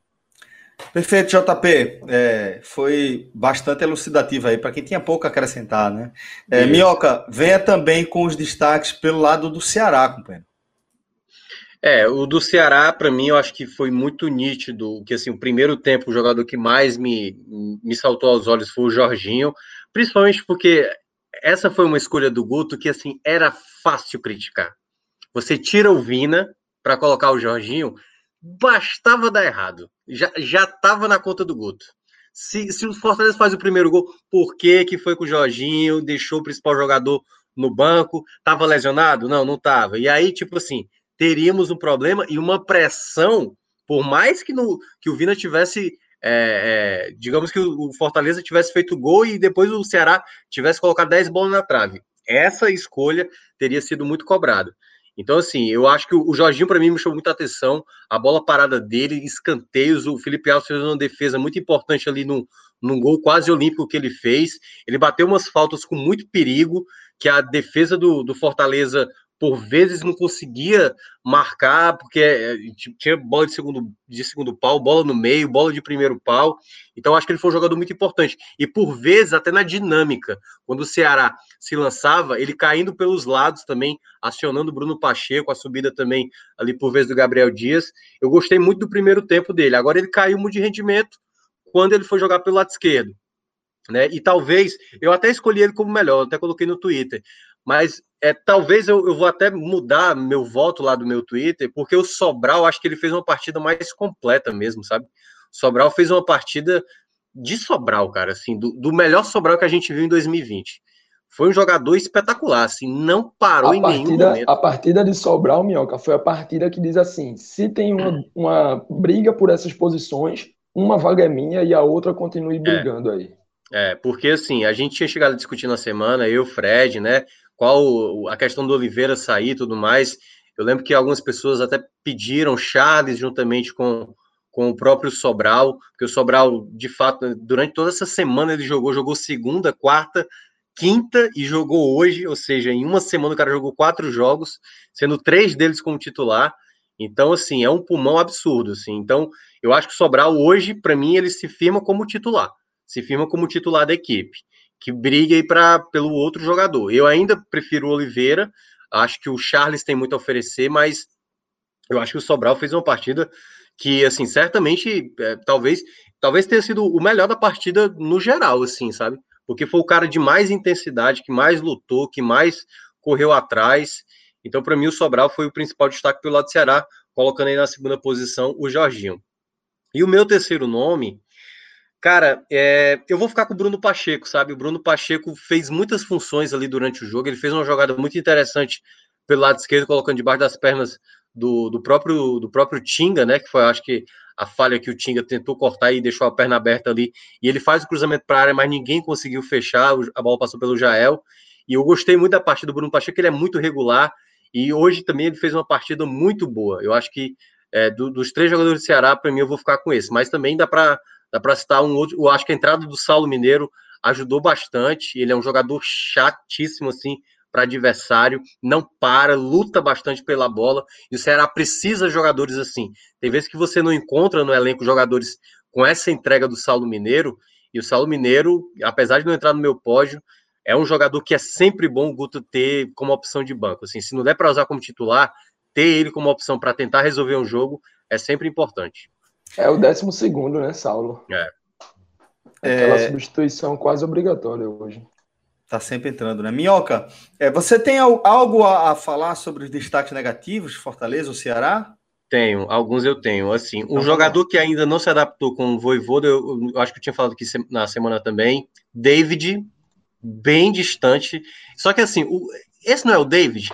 Perfeito, JP. É, foi bastante elucidativo aí para quem tinha pouco a acrescentar, né? É, Minhoca, venha também com os destaques pelo lado do Ceará, companheiro. É, o do Ceará, para mim, eu acho que foi muito nítido, que assim, o primeiro tempo, o jogador que mais me, me saltou aos olhos foi o Jorginho, principalmente porque essa foi uma escolha do Guto que, assim, era fácil criticar. Você tira o Vina para colocar o Jorginho, bastava dar errado. Já, já na conta do Guto. Se, se o Fortaleza faz o primeiro gol, por que que foi com o Jorginho, deixou o principal jogador no banco, tava lesionado? Não, não tava. E aí, tipo assim, teríamos um problema e uma pressão, por mais que, no, que o Vina tivesse, é, é, digamos que o Fortaleza tivesse feito gol e depois o Ceará tivesse colocado 10 bolas na trave. Essa escolha teria sido muito cobrada. Então, assim, eu acho que o Jorginho, para mim, me chamou muita atenção. A bola parada dele, escanteios. O Felipe Alves fez uma defesa muito importante ali no, num gol quase olímpico que ele fez. Ele bateu umas faltas com muito perigo, que a defesa do, do Fortaleza por vezes não conseguia marcar, porque eh, tinha bola de segundo, de segundo pau, bola no meio, bola de primeiro pau. Então, acho que ele foi um jogador muito importante. E por vezes, até na dinâmica, quando o Ceará se lançava, ele caindo pelos lados também, acionando o Bruno Pacheco, a subida também ali por vez do Gabriel Dias. Eu gostei muito do primeiro tempo dele. Agora ele caiu muito de rendimento quando ele foi jogar pelo lado esquerdo. Né? E talvez, eu até escolhi ele como melhor, até coloquei no Twitter. Mas é, talvez eu, eu vou até mudar meu voto lá do meu Twitter, porque o Sobral, acho que ele fez uma partida mais completa mesmo, sabe? O Sobral fez uma partida de Sobral, cara, assim, do, do melhor Sobral que a gente viu em 2020. Foi um jogador espetacular, assim, não parou a em partida, nenhum momento. A partida de Sobral, Minhoca, foi a partida que diz assim: se tem uma, uma briga por essas posições, uma vaga é minha e a outra continue é. brigando é. aí. É, porque assim, a gente tinha chegado a discutir na semana, eu, Fred, né? Qual a questão do Oliveira sair e tudo mais. Eu lembro que algumas pessoas até pediram Charles juntamente com, com o próprio Sobral, porque o Sobral, de fato, durante toda essa semana ele jogou, jogou segunda, quarta, quinta e jogou hoje, ou seja, em uma semana o cara jogou quatro jogos, sendo três deles como titular. Então, assim, é um pulmão absurdo, assim. Então, eu acho que o Sobral hoje, para mim, ele se firma como titular, se firma como titular da equipe que brigue aí pra, pelo outro jogador. Eu ainda prefiro o Oliveira, acho que o Charles tem muito a oferecer, mas eu acho que o Sobral fez uma partida que, assim, certamente, é, talvez, talvez tenha sido o melhor da partida no geral, assim, sabe? Porque foi o cara de mais intensidade, que mais lutou, que mais correu atrás. Então, para mim, o Sobral foi o principal destaque pelo lado do Ceará, colocando aí na segunda posição o Jorginho. E o meu terceiro nome, Cara, é, eu vou ficar com o Bruno Pacheco, sabe? O Bruno Pacheco fez muitas funções ali durante o jogo. Ele fez uma jogada muito interessante pelo lado esquerdo, colocando debaixo das pernas do, do próprio do próprio Tinga, né? Que foi, acho que, a falha que o Tinga tentou cortar e deixou a perna aberta ali. E ele faz o cruzamento para a área, mas ninguém conseguiu fechar. A bola passou pelo Jael. E eu gostei muito da parte do Bruno Pacheco, ele é muito regular. E hoje também ele fez uma partida muito boa. Eu acho que é, do, dos três jogadores do Ceará, para mim, eu vou ficar com esse. Mas também dá para dá para citar um outro. Eu acho que a entrada do Saulo Mineiro ajudou bastante. Ele é um jogador chatíssimo, assim, para adversário, não para, luta bastante pela bola. E o Ceará precisa de jogadores assim. Tem vezes que você não encontra no elenco jogadores com essa entrega do Saulo Mineiro. E o Saulo Mineiro, apesar de não entrar no meu pódio, é um jogador que é sempre bom o Guto ter como opção de banco. Assim, se não der para usar como titular, ter ele como opção para tentar resolver um jogo é sempre importante. É o décimo segundo, né, Saulo? É. Aquela é... substituição quase obrigatória hoje. Tá sempre entrando, né? Minhoca, é, você tem algo a, a, falar sobre os destaques negativos de Fortaleza ou Ceará? Tenho, alguns eu tenho. Assim, um então, jogador que ainda não se adaptou com o Voivoda, eu, eu, acho que eu tinha falado aqui na semana também, David, bem distante. Só que assim, o, esse não é o David.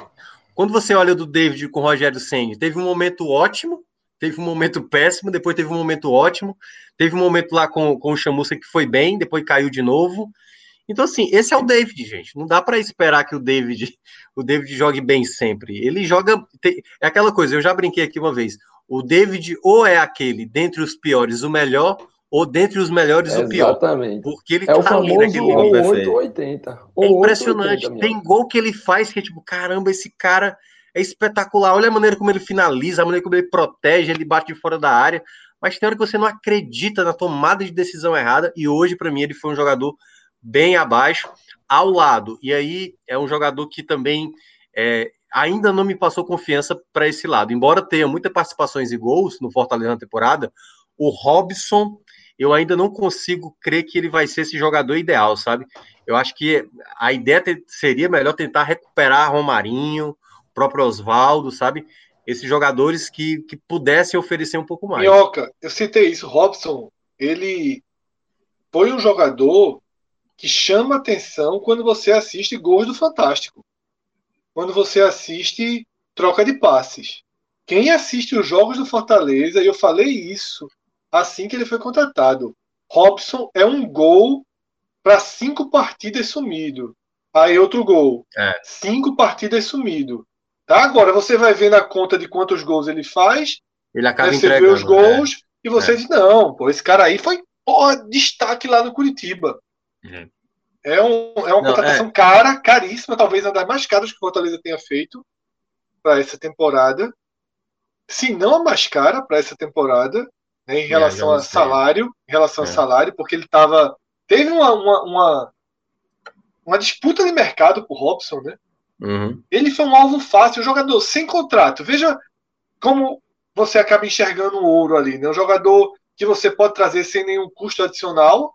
Quando você olha do David com o Rogério Senni, teve um momento ótimo, teve um momento péssimo, depois teve um momento ótimo, teve um momento lá com, com o Chamuça que foi bem, depois caiu de novo. Então, assim, esse é o David, gente. Não dá para esperar que o David, o David jogue bem sempre. Ele joga. Tem, é aquela coisa, eu já brinquei aqui uma vez. O David ou é aquele dentre os piores o melhor, ou dentre os melhores o pior. Exatamente. Porque ele é tá o famoso ali naquele ou 880. é impressionante. 880, Tem gol que ele faz que é tipo, caramba, esse cara é espetacular. Olha a maneira como ele finaliza, a maneira como ele protege, ele bate de fora da área. Mas tem hora que você não acredita na tomada de decisão errada. E hoje, para mim, ele foi um jogador bem abaixo, ao lado. E aí é um jogador que também é, ainda não me passou confiança para esse lado. Embora tenha muitas participações e gols no Fortaleza na temporada, o Robson, eu ainda não consigo crer que ele vai ser esse jogador ideal, sabe? Eu acho que a ideia seria melhor tentar recuperar Romarinho, próprio Oswaldo, sabe? Esses jogadores que, que pudessem oferecer um pouco mais. Minhoca, eu citei isso. Robson, ele foi um jogador que chama atenção quando você assiste gols do Fantástico. Quando você assiste troca de passes. Quem assiste os jogos do Fortaleza, e eu falei isso assim que ele foi contratado. Robson é um gol para cinco partidas sumido. Aí outro gol. É. Cinco partidas sumido. Tá? Agora você vai ver na conta de quantos gols ele faz. Ele acaba os gols né? e você é. diz: não, pô, esse cara aí foi destaque lá no Curitiba. Uhum. É, um, é uma Não, contratação é... cara, caríssima, talvez uma das mais caras que o Fortaleza tenha feito para essa temporada. Se não a mais cara para essa temporada, né, em é, relação é, a salário, em relação é. a salário, porque ele estava. Teve uma, uma, uma, uma, disputa de mercado por Robson, né? Uhum. Ele foi um alvo fácil, um jogador sem contrato. Veja como você acaba enxergando o ouro ali, né? Um jogador que você pode trazer sem nenhum custo adicional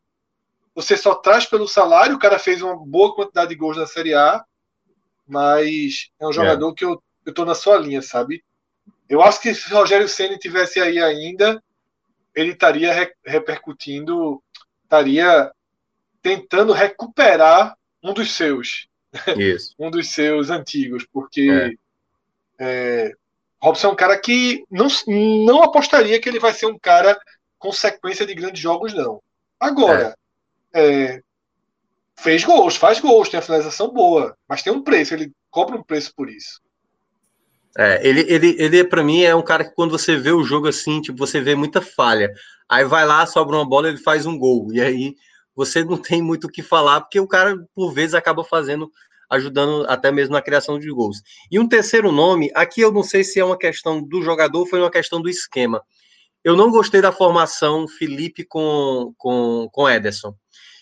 você só traz pelo salário. O cara fez uma boa quantidade de gols na Série A, mas é um jogador é. que eu, eu tô na sua linha, sabe? Eu acho que se o Rogério Senna tivesse aí ainda, ele estaria re, repercutindo, estaria tentando recuperar um dos seus. um dos seus antigos, porque é. É, Robson é um cara que não, não apostaria que ele vai ser um cara com sequência de grandes jogos, não. Agora, é, fez gols, faz gols, tem a finalização boa, mas tem um preço, ele cobra um preço por isso. É, ele, ele, ele para mim é um cara que quando você vê o jogo assim, tipo, você vê muita falha. Aí vai lá, sobra uma bola, ele faz um gol. E aí você não tem muito o que falar, porque o cara, por vezes, acaba fazendo, ajudando até mesmo na criação de gols. E um terceiro nome, aqui eu não sei se é uma questão do jogador foi uma questão do esquema. Eu não gostei da formação Felipe com, com, com Ederson.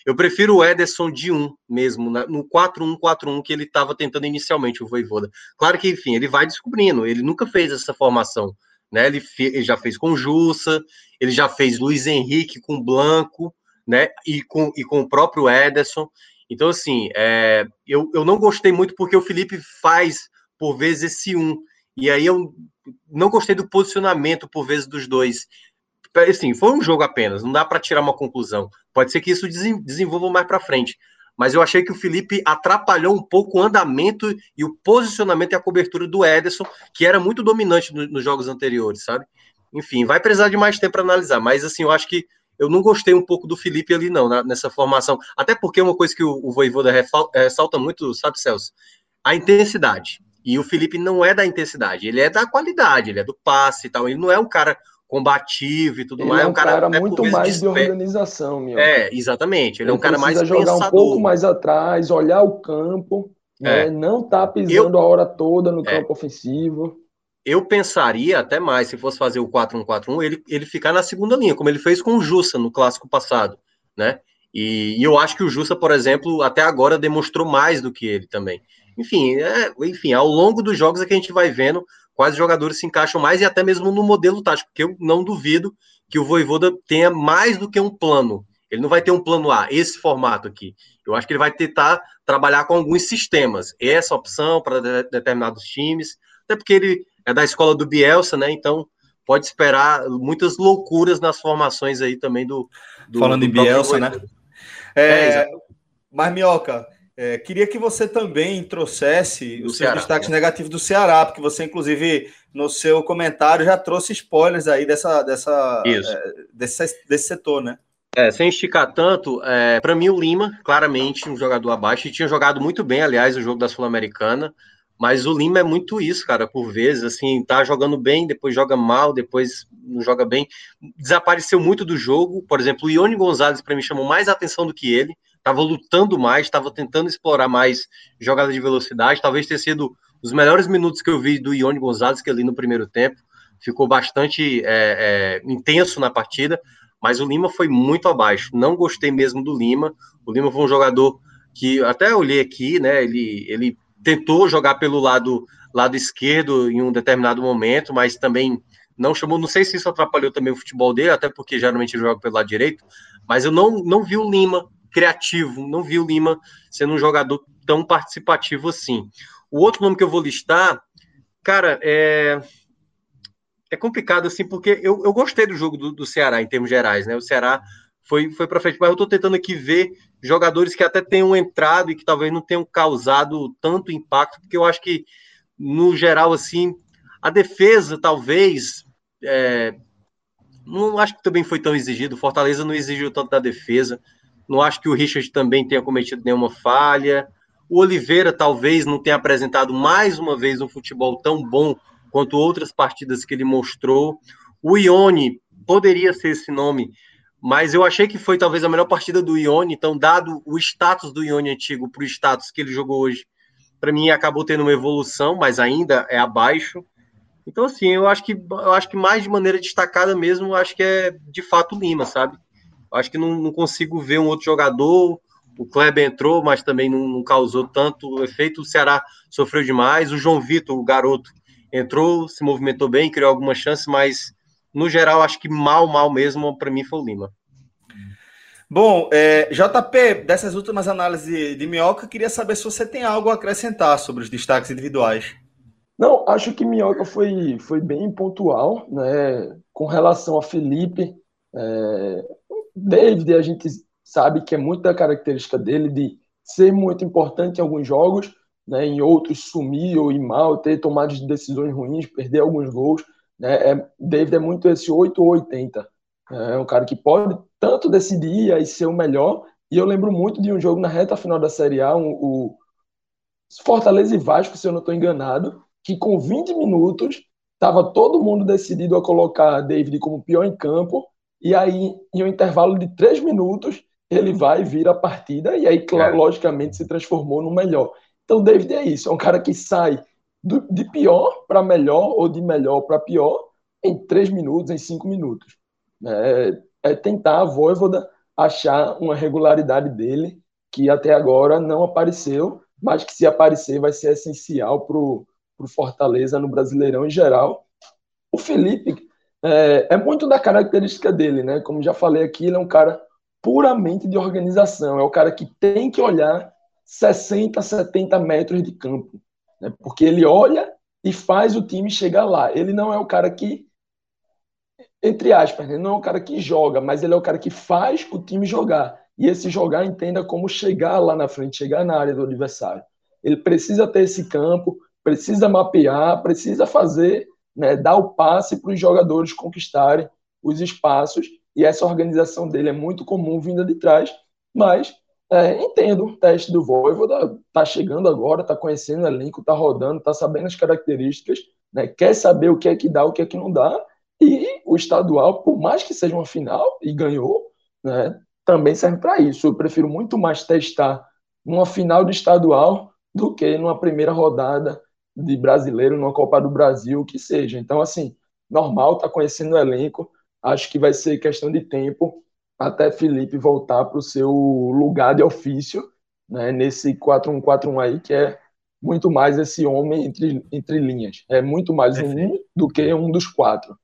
Eu prefiro o Ederson de 1 mesmo, no 4-1-4-1 que ele estava tentando inicialmente, o Voivoda. Claro que, enfim, ele vai descobrindo, ele nunca fez essa formação. Né? Ele, ele já fez com Jussa, ele já fez Luiz Henrique com Blanco, né? E com, e com o próprio Ederson. Então, assim, é, eu, eu não gostei muito porque o Felipe faz, por vezes, esse 1. E aí eu não gostei do posicionamento, por vezes, dos dois assim, foi um jogo apenas, não dá para tirar uma conclusão. Pode ser que isso desenvolva mais para frente. Mas eu achei que o Felipe atrapalhou um pouco o andamento e o posicionamento e a cobertura do Ederson, que era muito dominante no, nos jogos anteriores, sabe? Enfim, vai precisar de mais tempo para analisar, mas assim, eu acho que eu não gostei um pouco do Felipe ali, não, na, nessa formação. Até porque é uma coisa que o, o Voivoda ressalta muito, sabe, Celso? A intensidade. E o Felipe não é da intensidade, ele é da qualidade, ele é do passe e tal. Ele não é um cara combativo e tudo ele mais. É um cara, cara muito mais de organização, meu. É, exatamente. Ele, ele é um cara mais jogar pensador. um pouco mais atrás, olhar o campo, é. né? não tá pisando eu, a hora toda no é. campo ofensivo. Eu pensaria até mais, se fosse fazer o 4-1-4-1, ele, ele ficar na segunda linha, como ele fez com o Jussa no clássico passado, né? E, e, eu acho que o Jussa, por exemplo, até agora demonstrou mais do que ele também. Enfim, é, enfim, ao longo dos jogos é que a gente vai vendo quais jogadores se encaixam mais e até mesmo no modelo tático, porque eu não duvido que o Voivoda tenha mais do que um plano. Ele não vai ter um plano A, esse formato aqui. Eu acho que ele vai tentar trabalhar com alguns sistemas, essa opção para de determinados times, até porque ele é da escola do Bielsa, né? Então pode esperar muitas loucuras nas formações aí também do. do Falando do em Bielsa, né? É, é mas, Minhoca, é, queria que você também trouxesse os seus destaques negativos do Ceará, porque você, inclusive, no seu comentário já trouxe spoilers aí dessa, dessa, é, desse, desse setor, né? É, sem esticar tanto, é, para mim o Lima, claramente um jogador abaixo, e tinha jogado muito bem, aliás, o jogo da Sul-Americana, mas o Lima é muito isso, cara, por vezes, assim, tá jogando bem, depois joga mal, depois não joga bem, desapareceu muito do jogo, por exemplo, o Ione Gonzalez para mim chamou mais atenção do que ele, estava lutando mais, estava tentando explorar mais jogada de velocidade. Talvez tenha sido os melhores minutos que eu vi do Ione Gonzalez, que ali no primeiro tempo ficou bastante é, é, intenso na partida, mas o Lima foi muito abaixo. Não gostei mesmo do Lima. O Lima foi um jogador que até olhei aqui, né? Ele, ele tentou jogar pelo lado lado esquerdo em um determinado momento, mas também não chamou. Não sei se isso atrapalhou também o futebol dele, até porque geralmente ele joga pelo lado direito. Mas eu não, não vi o Lima criativo, não vi o Lima sendo um jogador tão participativo assim. O outro nome que eu vou listar, cara, é, é complicado assim, porque eu, eu gostei do jogo do, do Ceará em termos gerais, né? O Ceará foi, foi para frente, mas eu estou tentando aqui ver jogadores que até tenham entrado e que talvez não tenham causado tanto impacto, porque eu acho que, no geral, assim, a defesa talvez. É, não acho que também foi tão exigido. Fortaleza não exigiu tanto da defesa. Não acho que o Richard também tenha cometido nenhuma falha. O Oliveira talvez não tenha apresentado mais uma vez um futebol tão bom quanto outras partidas que ele mostrou. O Ione poderia ser esse nome, mas eu achei que foi talvez a melhor partida do Ione. Então, dado o status do Ione antigo para o status que ele jogou hoje, para mim acabou tendo uma evolução, mas ainda é abaixo. Então, assim, eu acho que eu acho que mais de maneira destacada mesmo, acho que é de fato Lima, sabe? Acho que não, não, consigo ver um outro jogador. O Kleber entrou, mas também não, não, causou tanto efeito. O Ceará sofreu demais. O João Vitor, o garoto, entrou, se movimentou bem, criou algumas chances, mas no geral, acho que mal, mal mesmo, para mim foi o Lima. Bom, é, JP, dessas últimas análises de, de Minhoca, queria saber se você tem algo a acrescentar sobre os destaques individuais. Não, acho que Minhoca foi, foi bem pontual, né? Com relação a Felipe, é, David, a gente sabe que é muito da característica dele de ser muito importante em alguns jogos, né, em outros sumir ou ir mal, ter tomadas de decisões ruins, perder alguns gols. Né, é, David é muito esse 8 ou 80. É um cara que pode tanto decidir e ser o melhor. E eu lembro muito de um jogo na reta final da Série A, um, o Fortaleza e Vasco, se eu não estou enganado, que com 20 minutos estava todo mundo decidido a colocar David como pior em campo e aí, em um intervalo de três minutos, ele vai vir a partida, e aí, claro, é. logicamente, se transformou no melhor. Então, David é isso, é um cara que sai do, de pior para melhor, ou de melhor para pior, em três minutos, em cinco minutos. É, é tentar a Voivoda achar uma regularidade dele, que até agora não apareceu, mas que se aparecer vai ser essencial para o Fortaleza no Brasileirão em geral. O Felipe, é, é, muito da característica dele, né? Como já falei aqui, ele é um cara puramente de organização, é o cara que tem que olhar 60, 70 metros de campo, né? porque ele olha e faz o time chegar lá. Ele não é o cara que, entre aspas, né? não é o cara que joga, mas ele é o cara que faz o time jogar. E esse jogar entenda como chegar lá na frente, chegar na área do adversário. Ele precisa ter esse campo, precisa mapear, precisa fazer né, dar o passe para os jogadores conquistarem os espaços, e essa organização dele é muito comum vinda de trás, mas É, entendo o teste do Voivoda, tá chegando agora, tá conhecendo o elenco, tá rodando, tá sabendo as características, né? quer saber o que é que dá, o que é que não dá, e o estadual, por mais que seja uma final, e ganhou, né? também serve para isso. Eu prefiro muito mais testar numa final de estadual do que numa primeira rodada de brasileiro, numa Copa do Brasil, o que seja. Então, assim, normal, tá conhecendo o elenco, acho que vai ser questão de tempo até Felipe voltar para o seu lugar de ofício, né, nesse 4-1-4-1 aí, que é muito mais esse homem entre, entre linhas. É muito mais um do que um dos quatro.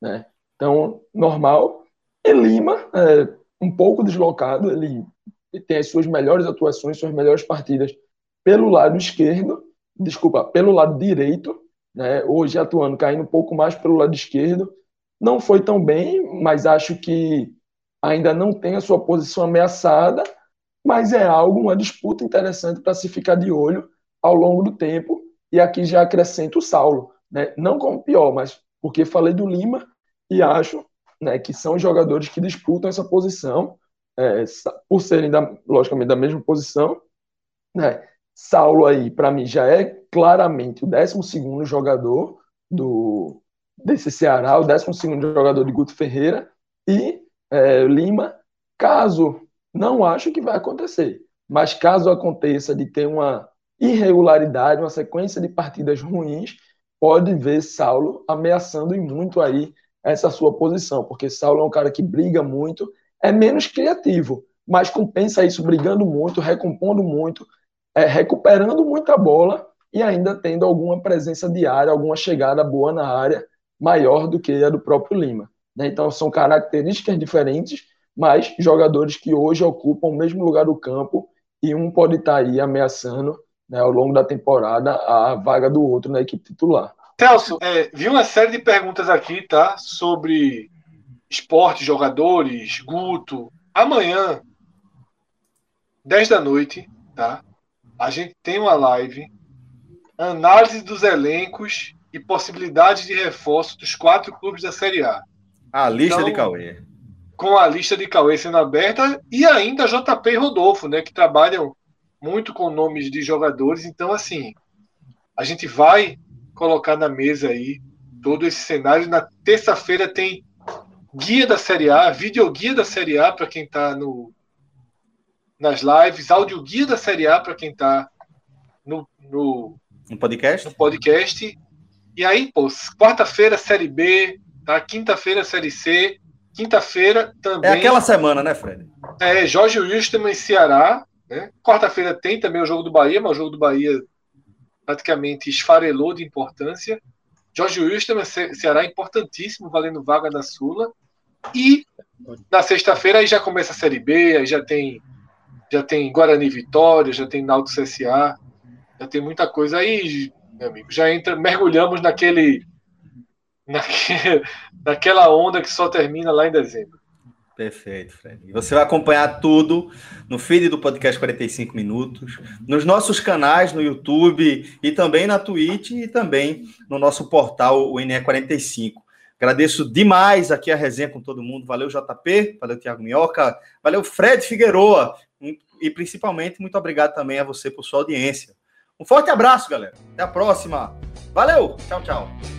Né? Então, normal. E Lima, é, um pouco deslocado, ele tem as suas melhores atuações, suas melhores partidas pelo lado esquerdo, desculpa, pelo lado direito, né? hoje atuando, caindo um pouco mais pelo lado esquerdo. Não foi tão bem, mas acho que ainda não tem a sua posição ameaçada, mas é algo, uma disputa interessante para se ficar de olho ao longo do tempo. E aqui já acrescento o Saulo, né? não como pior, mas porque falei do Lima e acho né, que são jogadores que disputam essa posição, é, por serem, da, logicamente, da mesma posição. Né? Saulo aí, para mim, já é claramente o 12 jogador do, desse Ceará, o 12 jogador de Guto Ferreira, e é, Lima, caso, não acho que vai acontecer, mas caso aconteça de ter uma irregularidade, uma sequência de partidas ruins, pode ver Saulo ameaçando e muito aí essa sua posição, porque Saulo é um cara que briga muito, é menos criativo, mas compensa isso brigando muito, recompondo muito, é, recuperando muita bola e ainda tendo alguma presença diária, alguma chegada boa na área, maior do que a do próprio Lima. Né? Então, são características diferentes, mas jogadores que hoje ocupam o mesmo lugar do campo e um pode estar tá aí ameaçando né, ao longo da temporada a vaga do outro na equipe titular. Celso, é, vi uma série de perguntas aqui, tá? Sobre esporte, jogadores, Guto. Amanhã, 10 da noite, tá? A gente tem uma live, análise dos elencos e possibilidades de reforço dos quatro clubes da Série A. A lista então, de Cauê. Com a lista de Cauê sendo aberta e ainda JP e Rodolfo, né, que trabalham muito com nomes de jogadores. Então, assim, a gente vai colocar na mesa aí todo esse cenário. Na terça-feira tem guia da Série A, videoguia da Série A para quem está no, nas lives, áudio guia da Série A para quem está no, no, no, podcast. no podcast. E aí, pô, quarta-feira, Série B, Tá? Quinta-feira, Série C. Quinta-feira também. É aquela semana, né, Fred? É, Jorge Wilstermann em Ceará. Né? Quarta-feira tem também o jogo do Bahia, mas o jogo do Bahia praticamente esfarelou de importância. Jorge Wilstermann, Ceará, importantíssimo, valendo vaga na Sula. E na sexta-feira aí já começa a Série B, aí já tem, já tem Guarani Vitória, já tem Náutico CSA, já tem muita coisa aí, meu amigo. Já entra, mergulhamos naquele naquela onda que só termina lá em dezembro. Perfeito, Fred. Você vai acompanhar tudo no feed do podcast 45 Minutos, nos nossos canais no YouTube e também na Twitch e também no nosso portal, o NE45. Agradeço demais aqui a resenha com todo mundo. Valeu, JP, valeu, Tiago Minhoca, valeu, Fred Figueroa e principalmente muito obrigado também a você por sua audiência. Um forte abraço, galera. Até a próxima. Valeu, tchau, tchau.